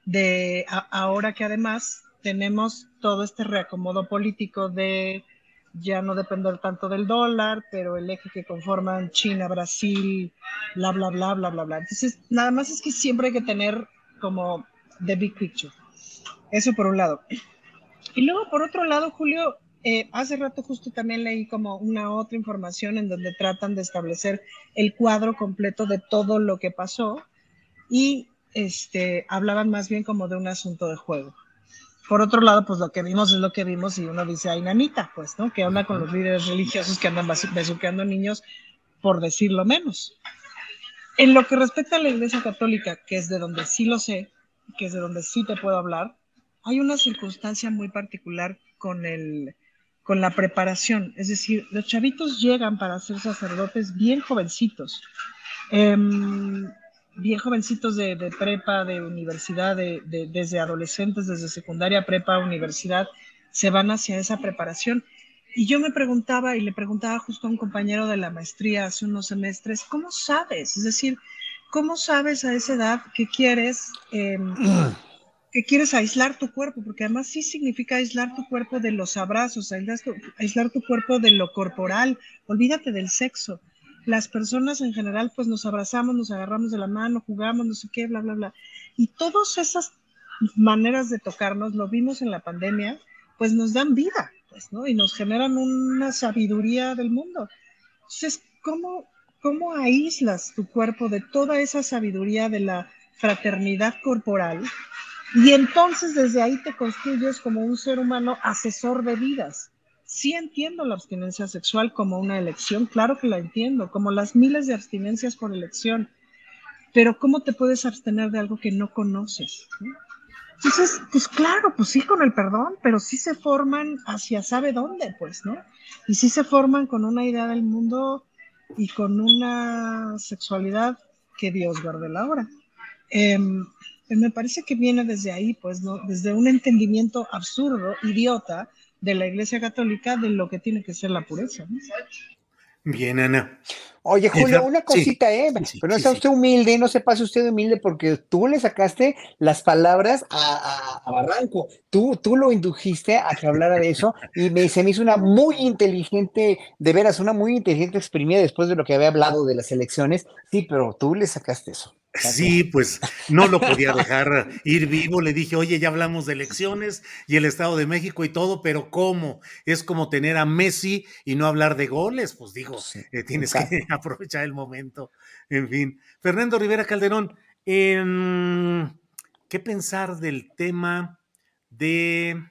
Speaker 4: De ahora que además tenemos todo este reacomodo político de ya no depender tanto del dólar, pero el eje que conforman China, Brasil, bla, bla, bla, bla, bla, bla. Entonces, nada más es que siempre hay que tener como the big picture. Eso por un lado. Y luego, por otro lado, Julio, eh, hace rato justo también leí como una otra información en donde tratan de establecer el cuadro completo de todo lo que pasó y este, hablaban más bien como de un asunto de juego. Por otro lado, pues lo que vimos es lo que vimos y uno dice, ay, nanita, pues, ¿no? Que habla con los líderes religiosos que andan besuqueando niños, por decirlo menos. En lo que respecta a la Iglesia Católica, que es de donde sí lo sé, que es de donde sí te puedo hablar, hay una circunstancia muy particular con, el, con la preparación. Es decir, los chavitos llegan para ser sacerdotes bien jovencitos. Em, bien jovencitos de, prepa, de universidad, de, desde adolescentes, desde secundaria, prepa, universidad, se van hacia esa preparación. Y yo me preguntaba, y le preguntaba justo a un compañero de la maestría hace unos semestres, ¿cómo sabes? Es decir, ¿cómo sabes a esa edad que quieres, em, que quieres aislar tu cuerpo? Porque además sí significa aislar tu cuerpo de los abrazos, aislar tu cuerpo de lo corporal, olvídate del sexo las personas en general pues nos abrazamos, nos agarramos de la mano, jugamos, no sé qué, bla, bla, bla. Y todas esas maneras de tocarnos, lo vimos en la pandemia, pues nos dan vida, pues, ¿no? Y nos generan una sabiduría del mundo. Entonces, ¿cómo, cómo aíslas tu cuerpo de toda esa sabiduría de la fraternidad corporal? Y entonces desde ahí te construyes como un ser humano asesor de vidas sí entiendo la abstinencia sexual como una elección, claro que la entiendo, como las miles de abstinencias por elección, pero ¿cómo te puedes abstener de algo que no conoces? Entonces, pues claro, pues sí con el perdón, pero sí se forman hacia sabe dónde, pues, ¿no? Y sí se forman con una idea del mundo y con una sexualidad que Dios guarde la hora. Em, me parece que viene desde ahí, pues, ¿no? Desde un entendimiento absurdo, idiota, de la Iglesia Católica de lo que tiene que ser la pureza.
Speaker 3: Bien, Ana.
Speaker 6: Oye, Julio, una cosita, ¿eh? Pero no sea usted humilde, no se pase usted humilde, porque tú le sacaste las palabras a, Barranco. Tú, tú lo indujiste a que hablara de eso y me, se me hizo una muy inteligente, de veras, una muy inteligente exprimida después de lo que había hablado de las elecciones. Sí, pero tú le sacaste eso.
Speaker 3: Sí, pues no lo podía dejar ir vivo. Le dije, oye, ya hablamos de elecciones y el Estado de México y todo, pero ¿cómo? Es como tener a Messi y no hablar de goles. Pues digo, eh, tienes que aprovechar el momento. En fin. Fernando Rivera Calderón, em, ¿qué pensar del tema de...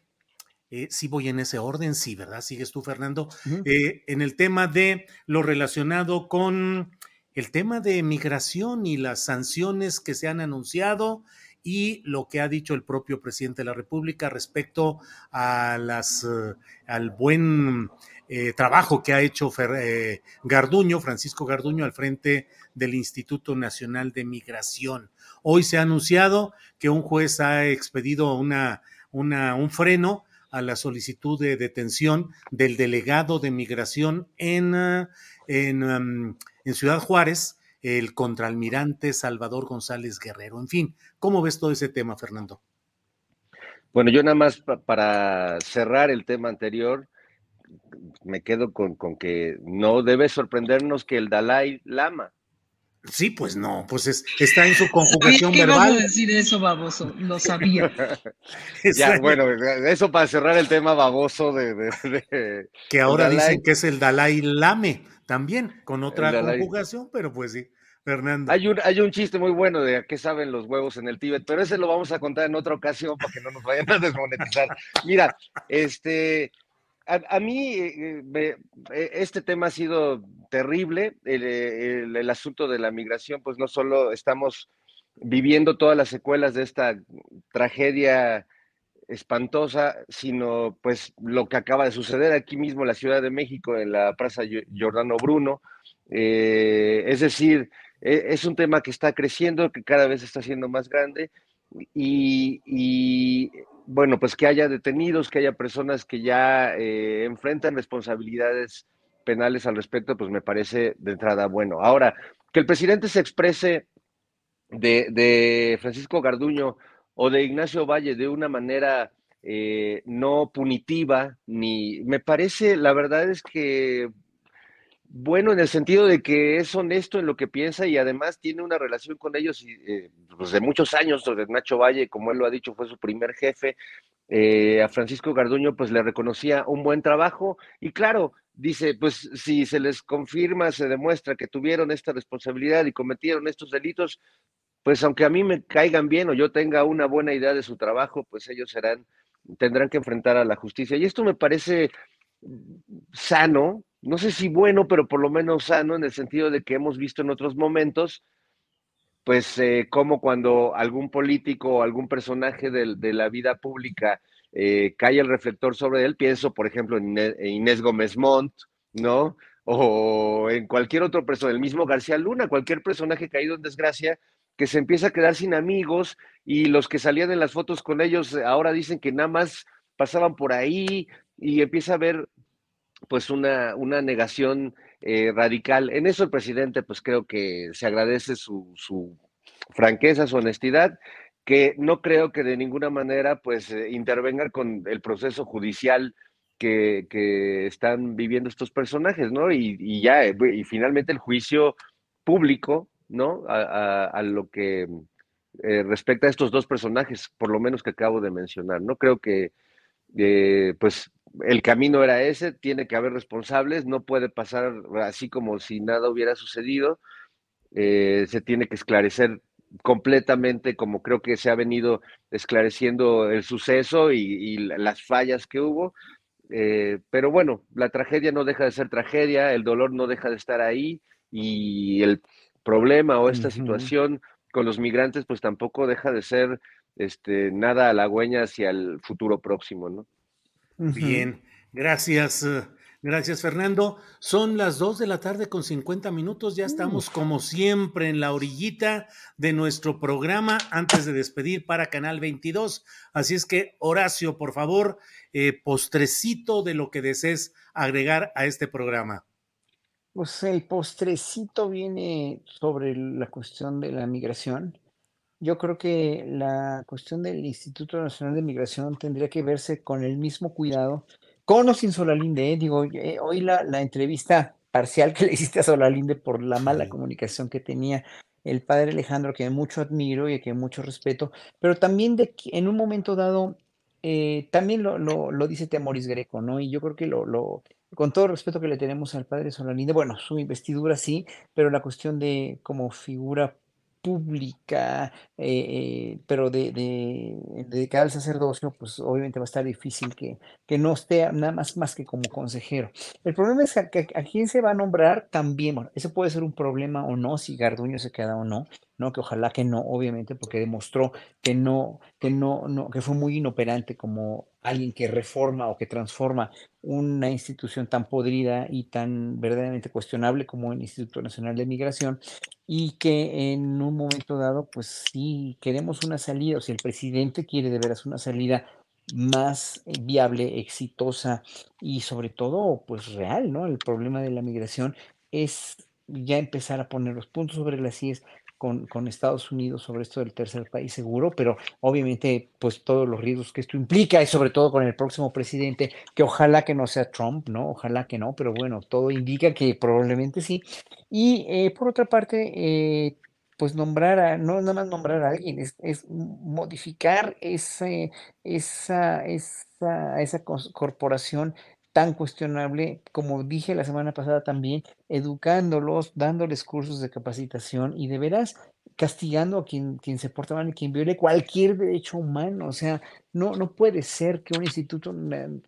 Speaker 3: Eh, si voy en ese orden, sí, ¿verdad? Sigues tú, Fernando. Eh, en el tema de lo relacionado con el tema de migración y las sanciones que se han anunciado y lo que ha dicho el propio presidente de la República respecto a las, eh, al buen eh, trabajo que ha hecho eh, Garduño, Francisco Garduño, al frente del Instituto Nacional de Migración. Hoy se ha anunciado que un juez ha expedido una, una, un freno a la solicitud de detención del delegado de migración en, en um, en Ciudad Juárez, el contraalmirante Salvador González Guerrero. En fin, ¿cómo ves todo ese tema, Fernando?
Speaker 5: Bueno, yo nada más para cerrar el tema anterior, me quedo con, que no debe sorprendernos que el Dalai Lama.
Speaker 3: Sí, pues no, pues está en su conjugación verbal.
Speaker 4: Ibas a decir eso, baboso, lo sabía.
Speaker 5: ya, bueno, eso para cerrar el tema baboso de.
Speaker 3: que ahora dicen que es el Dalai Lame también, con otra conjugación, pero pues sí. Fernando.
Speaker 5: Hay un, hay un chiste muy bueno de qué saben los huevos en el Tíbet, pero ese lo vamos a contar en otra ocasión para que no nos vayan a desmonetizar. Mira, este, a, mí eh, eh, este tema ha sido terrible, el, el, asunto de la migración, pues no solo estamos viviendo todas las secuelas de esta tragedia espantosa, sino pues lo que acaba de suceder aquí mismo en la Ciudad de México, en la Plaza Giordano Bruno. Eh, es decir, e, es un tema que está creciendo, que cada vez está siendo más grande y, bueno, pues que haya detenidos, que haya personas que ya eh, enfrentan responsabilidades penales al respecto, pues me parece de entrada bueno. Ahora, que el presidente se exprese de, de Francisco Garduño o de Ignacio Valle de una manera eh, no punitiva, ni me parece, la verdad es que bueno, en el sentido de que es honesto en lo que piensa y además tiene una relación con ellos eh, pues de muchos años. De Nacho Valle, como él lo ha dicho, fue su primer jefe. Eh, a Francisco Garduño, pues le reconocía un buen trabajo y claro, dice, pues si se les confirma, se demuestra que tuvieron esta responsabilidad y cometieron estos delitos, pues aunque a mí me caigan bien o yo tenga una buena idea de su trabajo, pues ellos serán, tendrán que enfrentar a la justicia. Y esto me parece sano, no sé si bueno, pero por lo menos sano en el sentido de que hemos visto en otros momentos, pues eh, como cuando algún político o algún personaje de, la vida pública eh, cae el reflector sobre él, pienso por ejemplo en Inés Gómez Montt, ¿no? O en cualquier otro persona, el mismo García Luna, cualquier personaje caído en desgracia, que se empieza a quedar sin amigos y los que salían en las fotos con ellos ahora dicen que nada más pasaban por ahí y empieza a haber pues una, una negación eh, radical. En eso el presidente, pues creo que se agradece su, su, franqueza, su honestidad, que no creo que de ninguna manera pues eh, intervenga con el proceso judicial que, que, están viviendo estos personajes, ¿no? Y, y ya, eh, y finalmente el juicio público, ¿no? A, lo que respecta a estos dos personajes, por lo menos que acabo de mencionar, ¿no? Creo que, pues, el camino era ese, tiene que haber responsables, no puede pasar así como si nada hubiera sucedido, eh, se tiene que esclarecer completamente como creo que se ha venido esclareciendo el suceso y, las fallas que hubo. Eh, pero bueno, la tragedia no deja de ser tragedia, el dolor no deja de estar ahí y el problema o esta situación con los migrantes pues tampoco deja de ser este, nada halagüeña hacia el futuro próximo, ¿no?
Speaker 3: Bien, gracias. Eh, gracias, Fernando. Son las 2 de la tarde con 50 minutos. Ya estamos, como siempre, en la orillita de nuestro programa antes de despedir para Canal 22. Así es que, Horacio, por favor, eh, postrecito de lo que desees agregar a este programa.
Speaker 6: Pues el postrecito viene sobre la cuestión de la migración. Yo creo que la cuestión del Instituto Nacional de Migración tendría que verse con el mismo cuidado, con o sin Solalinde. ¿eh? Digo, eh, hoy la, la, entrevista parcial que le hiciste a Solalinde por la mala comunicación que tenía el padre Alejandro, que mucho admiro y que mucho respeto, pero también de que en un momento dado, eh, también lo, lo, lo, dice Temoris Greco, ¿no? Y yo creo que lo, lo, con todo el respeto que le tenemos al padre Solalinde, bueno, su investidura sí, pero la cuestión de como figura pública, eh, eh, pero de, de, dedicada al sacerdocio, pues obviamente va a estar difícil que, que no esté nada más, más que como consejero. El problema es que a, quién se va a nombrar también, bueno, ese puede ser un problema o no, si Garduño se queda o no, ¿no? Que ojalá que no, obviamente, porque demostró que no, que no, no, que fue muy inoperante como alguien que reforma o que transforma una institución tan podrida y tan verdaderamente cuestionable como el Instituto Nacional de Migración y que en un momento dado, pues sí, queremos una salida, o si el presidente quiere de veras una salida más eh, viable, exitosa y sobre todo, pues real, ¿no? El problema de la migración es ya empezar a poner los puntos sobre las IES con, Estados Unidos sobre esto del tercer país seguro, pero obviamente pues todos los riesgos que esto implica y sobre todo con el próximo presidente, que ojalá que no sea Trump, ¿no? Ojalá que no, pero bueno, todo indica que probablemente sí. Y eh, por otra parte, eh, pues nombrar a, no nada más nombrar a alguien, es, es modificar ese, esa, esa, esa corporación tan cuestionable, como dije la semana pasada también, educándolos, dándoles cursos de capacitación y de veras castigando a quien, quien se porta mal y quien viole cualquier derecho humano. O sea, no, no puede ser que un instituto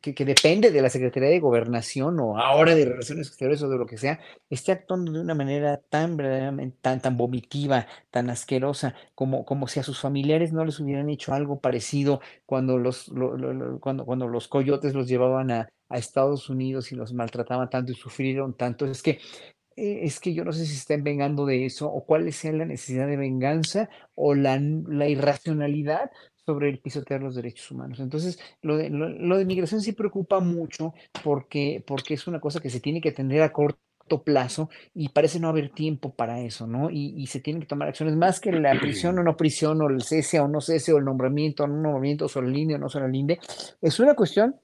Speaker 6: que, que, depende de la Secretaría de Gobernación o ahora de Relaciones Exteriores o de lo que sea, esté actuando de una manera tan verdaderamente, tan, tan vomitiva, tan asquerosa, como, como si a sus familiares no les hubieran hecho algo parecido cuando los, lo, lo, cuando, cuando los coyotes los llevaban a, a Estados Unidos y los maltrataban tanto y sufrieron tanto. Es que eh, es que yo no sé si se están vengando de eso o cuál sea la necesidad de venganza o la, la irracionalidad sobre el pisotear los derechos humanos. Entonces, lo de, lo, de migración sí preocupa mucho porque, porque es una cosa que se tiene que atender a corto plazo y parece no haber tiempo para eso, ¿no? Y, se tienen que tomar acciones más que la prisión o no prisión o el cese o no cese o el nombramiento o no nombramiento, o el linde o no el linde. Es una cuestión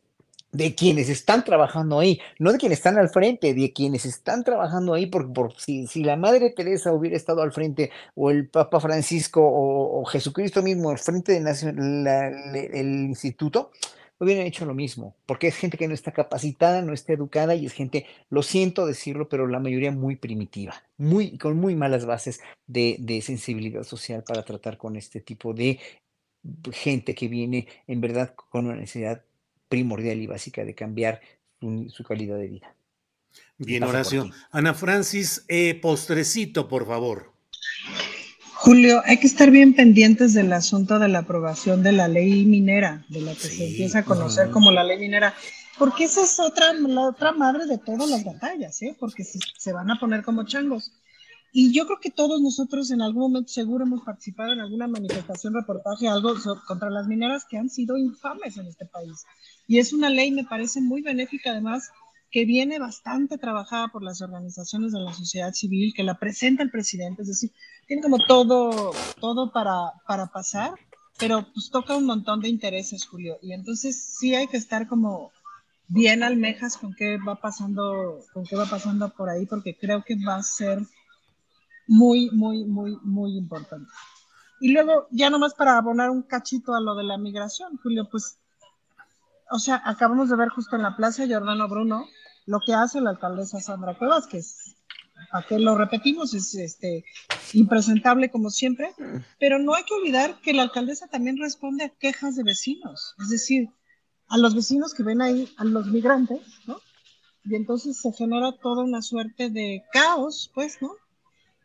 Speaker 6: de quienes están trabajando ahí, no de quienes están al frente, de quienes están trabajando ahí, porque por, si, si, la Madre Teresa hubiera estado al frente, o el Papa Francisco, o, Jesucristo mismo al frente del instituto, hubieran hecho lo mismo, porque es gente que no está capacitada, no está educada y es gente, lo siento decirlo, pero la mayoría muy primitiva, muy, con muy malas bases de, de sensibilidad social para tratar con este tipo de gente que viene en verdad con una necesidad primordial y básica de cambiar su, calidad de vida.
Speaker 3: Bien, Horacio. Ana Francis, eh, postrecito, por favor.
Speaker 4: Julio, hay que estar bien pendientes del asunto de la aprobación de la ley minera, de la que se empieza a conocer como la ley minera, porque esa es otra, la otra madre de todas las batallas, ¿eh? porque se, se van a poner como changos. Y yo creo que todos nosotros en algún momento seguro hemos participado en alguna manifestación, reportaje, algo contra las mineras que han sido infames en este país. Y es una ley, me parece muy benéfica además, que viene bastante trabajada por las organizaciones de la sociedad civil, que la presenta el presidente, es decir, tiene como todo, todo para, para pasar, pero pues toca un montón de intereses, Julio. Y entonces sí hay que estar como bien almejas con qué va pasando, con qué va pasando por ahí, porque creo que va a ser muy, muy, muy, muy importante. Y luego, ya nomás para abonar un cachito a lo de la migración, Julio, pues, o sea, acabamos de ver justo en la Plaza Giordano Bruno lo que hace la alcaldesa Sandra Cuevas, que es, a que lo repetimos, es este, impresentable como siempre, pero no hay que olvidar que la alcaldesa también responde a quejas de vecinos, es decir, a los vecinos que ven ahí, a los migrantes, ¿no? Y entonces se genera toda una suerte de caos, pues, ¿no?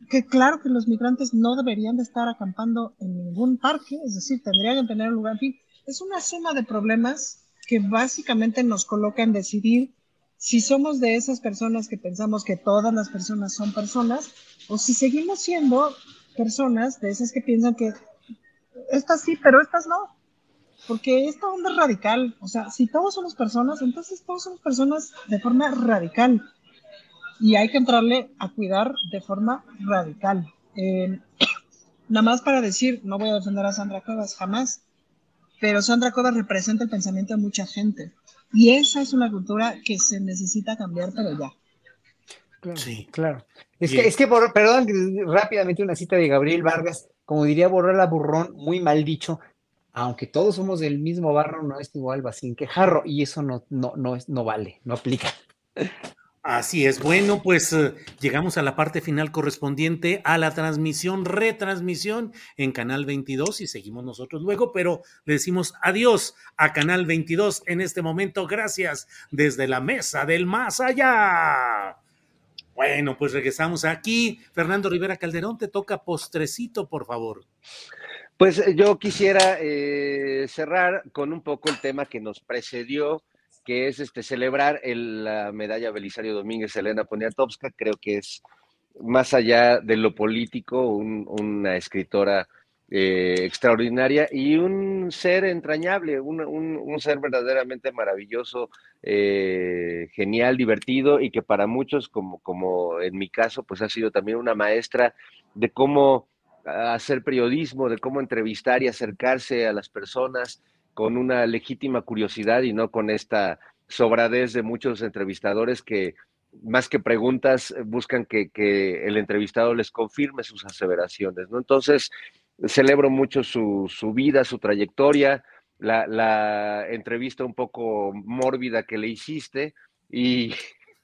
Speaker 4: Que claro que los migrantes no deberían de estar acampando en ningún parque, es decir, tendrían que tener un lugar. En fin, es una suma de problemas que básicamente nos coloca en decidir si somos de esas personas que pensamos que todas las personas son personas o si seguimos siendo personas de esas que piensan que estas sí, pero estas no. Porque esta onda es radical. O sea, si todos somos personas, entonces todos somos personas de forma radical y hay que entrarle a cuidar de forma radical. Eh, nada más para decir, no voy a defender a Sandra Cuevas jamás, pero Sandra Cuevas representa el pensamiento de mucha gente y esa es una cultura que se necesita cambiar, pero ya.
Speaker 6: Claro, sí, claro. Es que, es que perdón, rápidamente una cita de Gabriel Vargas, como diría Borrella Burrón, muy mal dicho, aunque todos somos del mismo barro, no es igual vacín que jarro, y eso no, no, no, es, no vale, no aplica.
Speaker 3: Así es. Bueno, pues eh, llegamos a la parte final correspondiente a la transmisión, retransmisión en Canal 22 y seguimos nosotros luego, pero le decimos adiós a Canal 22 en este momento. Gracias desde la mesa del más allá. Bueno, pues regresamos aquí. Fernando Rivera Calderón, te toca postrecito, por favor.
Speaker 5: Pues eh, yo quisiera eh, cerrar con un poco el tema que nos precedió que es este, celebrar la medalla Belisario Domínguez Elena Poniatowska. Creo que es más allá de lo político, una escritora eh, extraordinaria y un ser entrañable, un, ser verdaderamente maravilloso, eh, genial, divertido y que para muchos, como, como en mi caso, pues ha sido también una maestra de cómo hacer periodismo, de cómo entrevistar y acercarse a las personas, con una legítima curiosidad y no con esta sobradez de muchos entrevistadores que más que preguntas buscan que, el entrevistado les confirme sus aseveraciones, ¿no? Entonces, celebro mucho su, vida, su trayectoria, la, entrevista un poco mórbida que le hiciste y,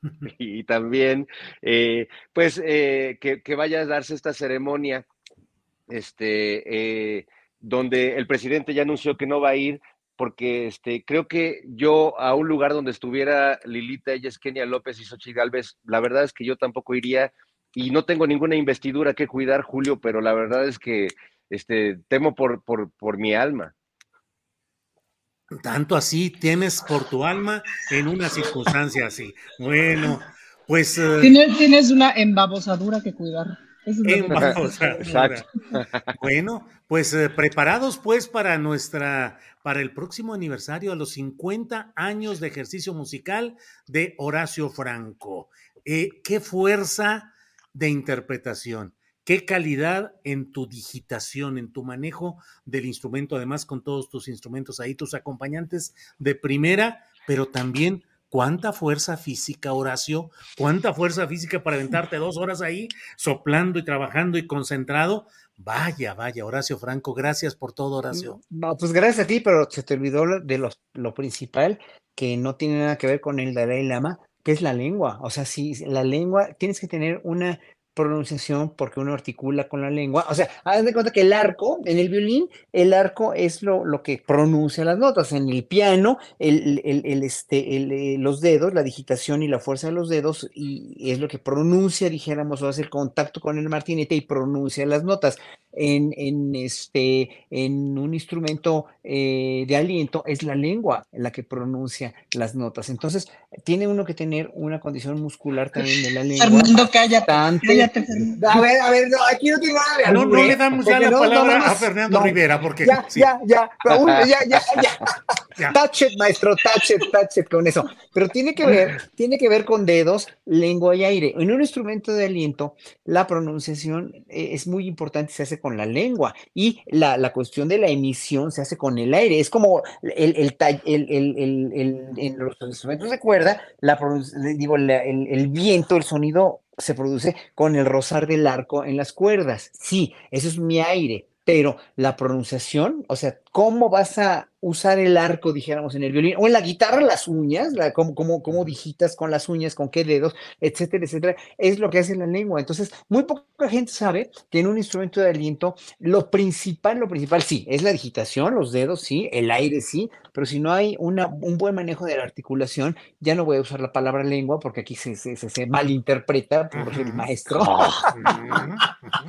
Speaker 5: y también, eh, pues, eh, que, que, vaya a darse esta ceremonia, este, eh, donde el presidente ya anunció que no va a ir, porque este, creo que yo a un lugar donde estuviera Lilita, ella es Kenia López y Xochitl Galvez, la verdad es que yo tampoco iría y no tengo ninguna investidura que cuidar, Julio, pero la verdad es que este, temo por, por, por mi alma.
Speaker 3: Tanto así tienes por tu alma en una circunstancia así. Bueno, pues...
Speaker 4: Eh, tienes, tienes una embabosadura que cuidar.
Speaker 3: Bueno, pues eh, preparados pues para nuestra, para el próximo aniversario a los 50 años de ejercicio musical de Horacio Franco. eh, qué fuerza de interpretación, qué calidad en tu digitación, en tu manejo del instrumento, además con todos tus instrumentos ahí, tus acompañantes de primera, pero también cuánta fuerza física, Horacio, cuánta fuerza física para aventarte dos horas ahí soplando y trabajando y concentrado. Vaya, vaya, Horacio Franco, gracias por todo, Horacio.
Speaker 6: No, pues gracias a ti, pero se te olvidó de lo, lo principal, que no tiene nada que ver con el Dalai Lama, que es la lengua. O sea, si la lengua, tienes que tener una pronunciación porque uno articula con la lengua. O sea, haz de cuenta que el arco, en el violín, el arco es lo, lo que pronuncia las notas. En el piano, el, el, el este, eh, los dedos, la digitación y la fuerza de los dedos, y es lo que pronuncia, dijéramos, o hace el contacto con el martinete y pronuncia las notas. En, en, este, en un instrumento eh, de aliento es la lengua la que pronuncia las notas. Entonces, tiene uno que tener una condición muscular también de la lengua.
Speaker 4: Armando, cállate.
Speaker 6: A ver, a ver, no, aquí no tiene nada de
Speaker 3: No, no le damos ya la palabra a Fernando Rivera, porque.
Speaker 6: Ya, ya, ya, Raúl, ya, ya, ya. Touch it, maestro, touch it, touch it con eso. Pero tiene que ver, tiene que ver con dedos, lengua y aire. En un instrumento de aliento, la pronunciación eh, es muy importante, se hace con la lengua. Y la, la cuestión de la emisión se hace con el aire. Es como el, el, el, en los instrumentos de cuerda, la, digo, la, el viento, el sonido se produce con el rozar del arco en las cuerdas. Sí, eso es mi aire, pero la pronunciación, o sea, ¿cómo vas a usar el arco, dijéramos, en el violín, o en la guitarra, las uñas, la, cómo, cómo, cómo digitas con las uñas, con qué dedos, etcétera, etcétera, es lo que hace la lengua. Entonces, muy poca gente sabe que en un instrumento de aliento, lo principal, lo principal, sí, es la digitación, los dedos, sí, el aire, sí, pero si no hay una, un buen manejo de la articulación, ya no voy a usar la palabra lengua, porque aquí se, se, se, malinterpreta por el maestro.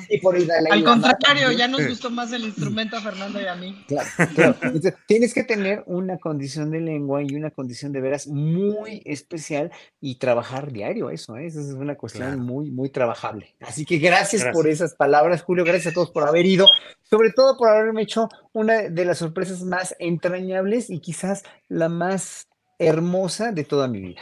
Speaker 4: y por el Al contrario, ya nos gustó más el instrumento a Fernando y a mí.
Speaker 6: Claro, Entonces, tienes que tener una condición de lengua y una condición de veras muy especial y trabajar diario eso, ¿eh? Esa es una cuestión muy, muy trabajable. Así que gracias, gracias, por esas palabras, Julio, gracias a todos por haber ido, sobre todo por haberme hecho una de las sorpresas más entrañables y quizás la más hermosa de toda mi vida.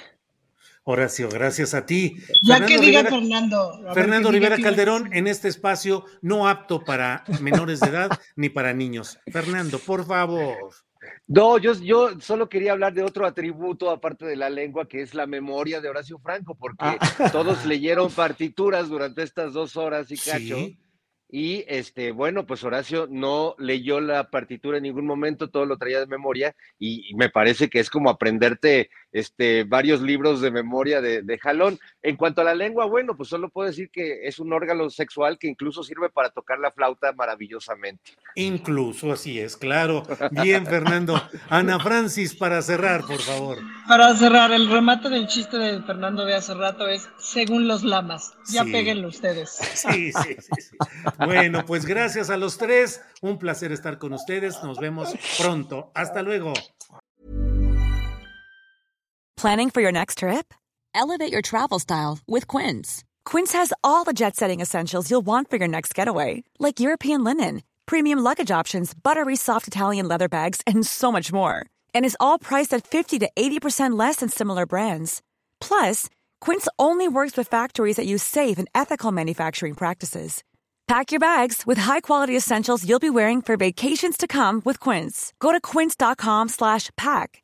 Speaker 3: Horacio, gracias a ti.
Speaker 4: Ya Fernando que diga Rivera, Fernando.
Speaker 3: Fernando Rivera Calderón en este espacio no apto para menores de edad ni para niños. Fernando, por favor.
Speaker 5: No, yo, yo solo quería hablar de otro atributo aparte de la lengua, que es la memoria de Horacio Franco, porque ah. todos leyeron partituras durante estas dos horas y cacho. ¿Sí? Y este, bueno, pues Horacio no leyó la partitura en ningún momento, todo lo traía de memoria, y, y me parece que es como aprenderte este, varios libros de memoria de, de, jalón. En cuanto a la lengua, bueno, pues solo puedo decir que es un órgano sexual que incluso sirve para tocar la flauta maravillosamente.
Speaker 3: Incluso, así es, claro. Bien, Fernando. Ana Francis, para cerrar, por favor.
Speaker 4: Para cerrar, el remate del chiste de Fernando de hace rato es según los lamas. Ya sí. péguenlo ustedes.
Speaker 3: Sí, sí, sí, sí. Bueno, pues gracias a los tres. Un placer estar con ustedes. Nos vemos pronto. Hasta luego.
Speaker 9: Planning for your next trip? Elevate your travel style with Quince. Quince has all the jet setting essentials you'll want for your next getaway, like European linen, premium luggage options, buttery soft Italian leather bags, and so much more. And is all priced at 50 to 80% less than similar brands. Plus, Quince only works with factories that use safe and ethical manufacturing practices. Pack your bags with high-quality essentials you'll be wearing for vacations to come with Quince. Go to quince.com slash pack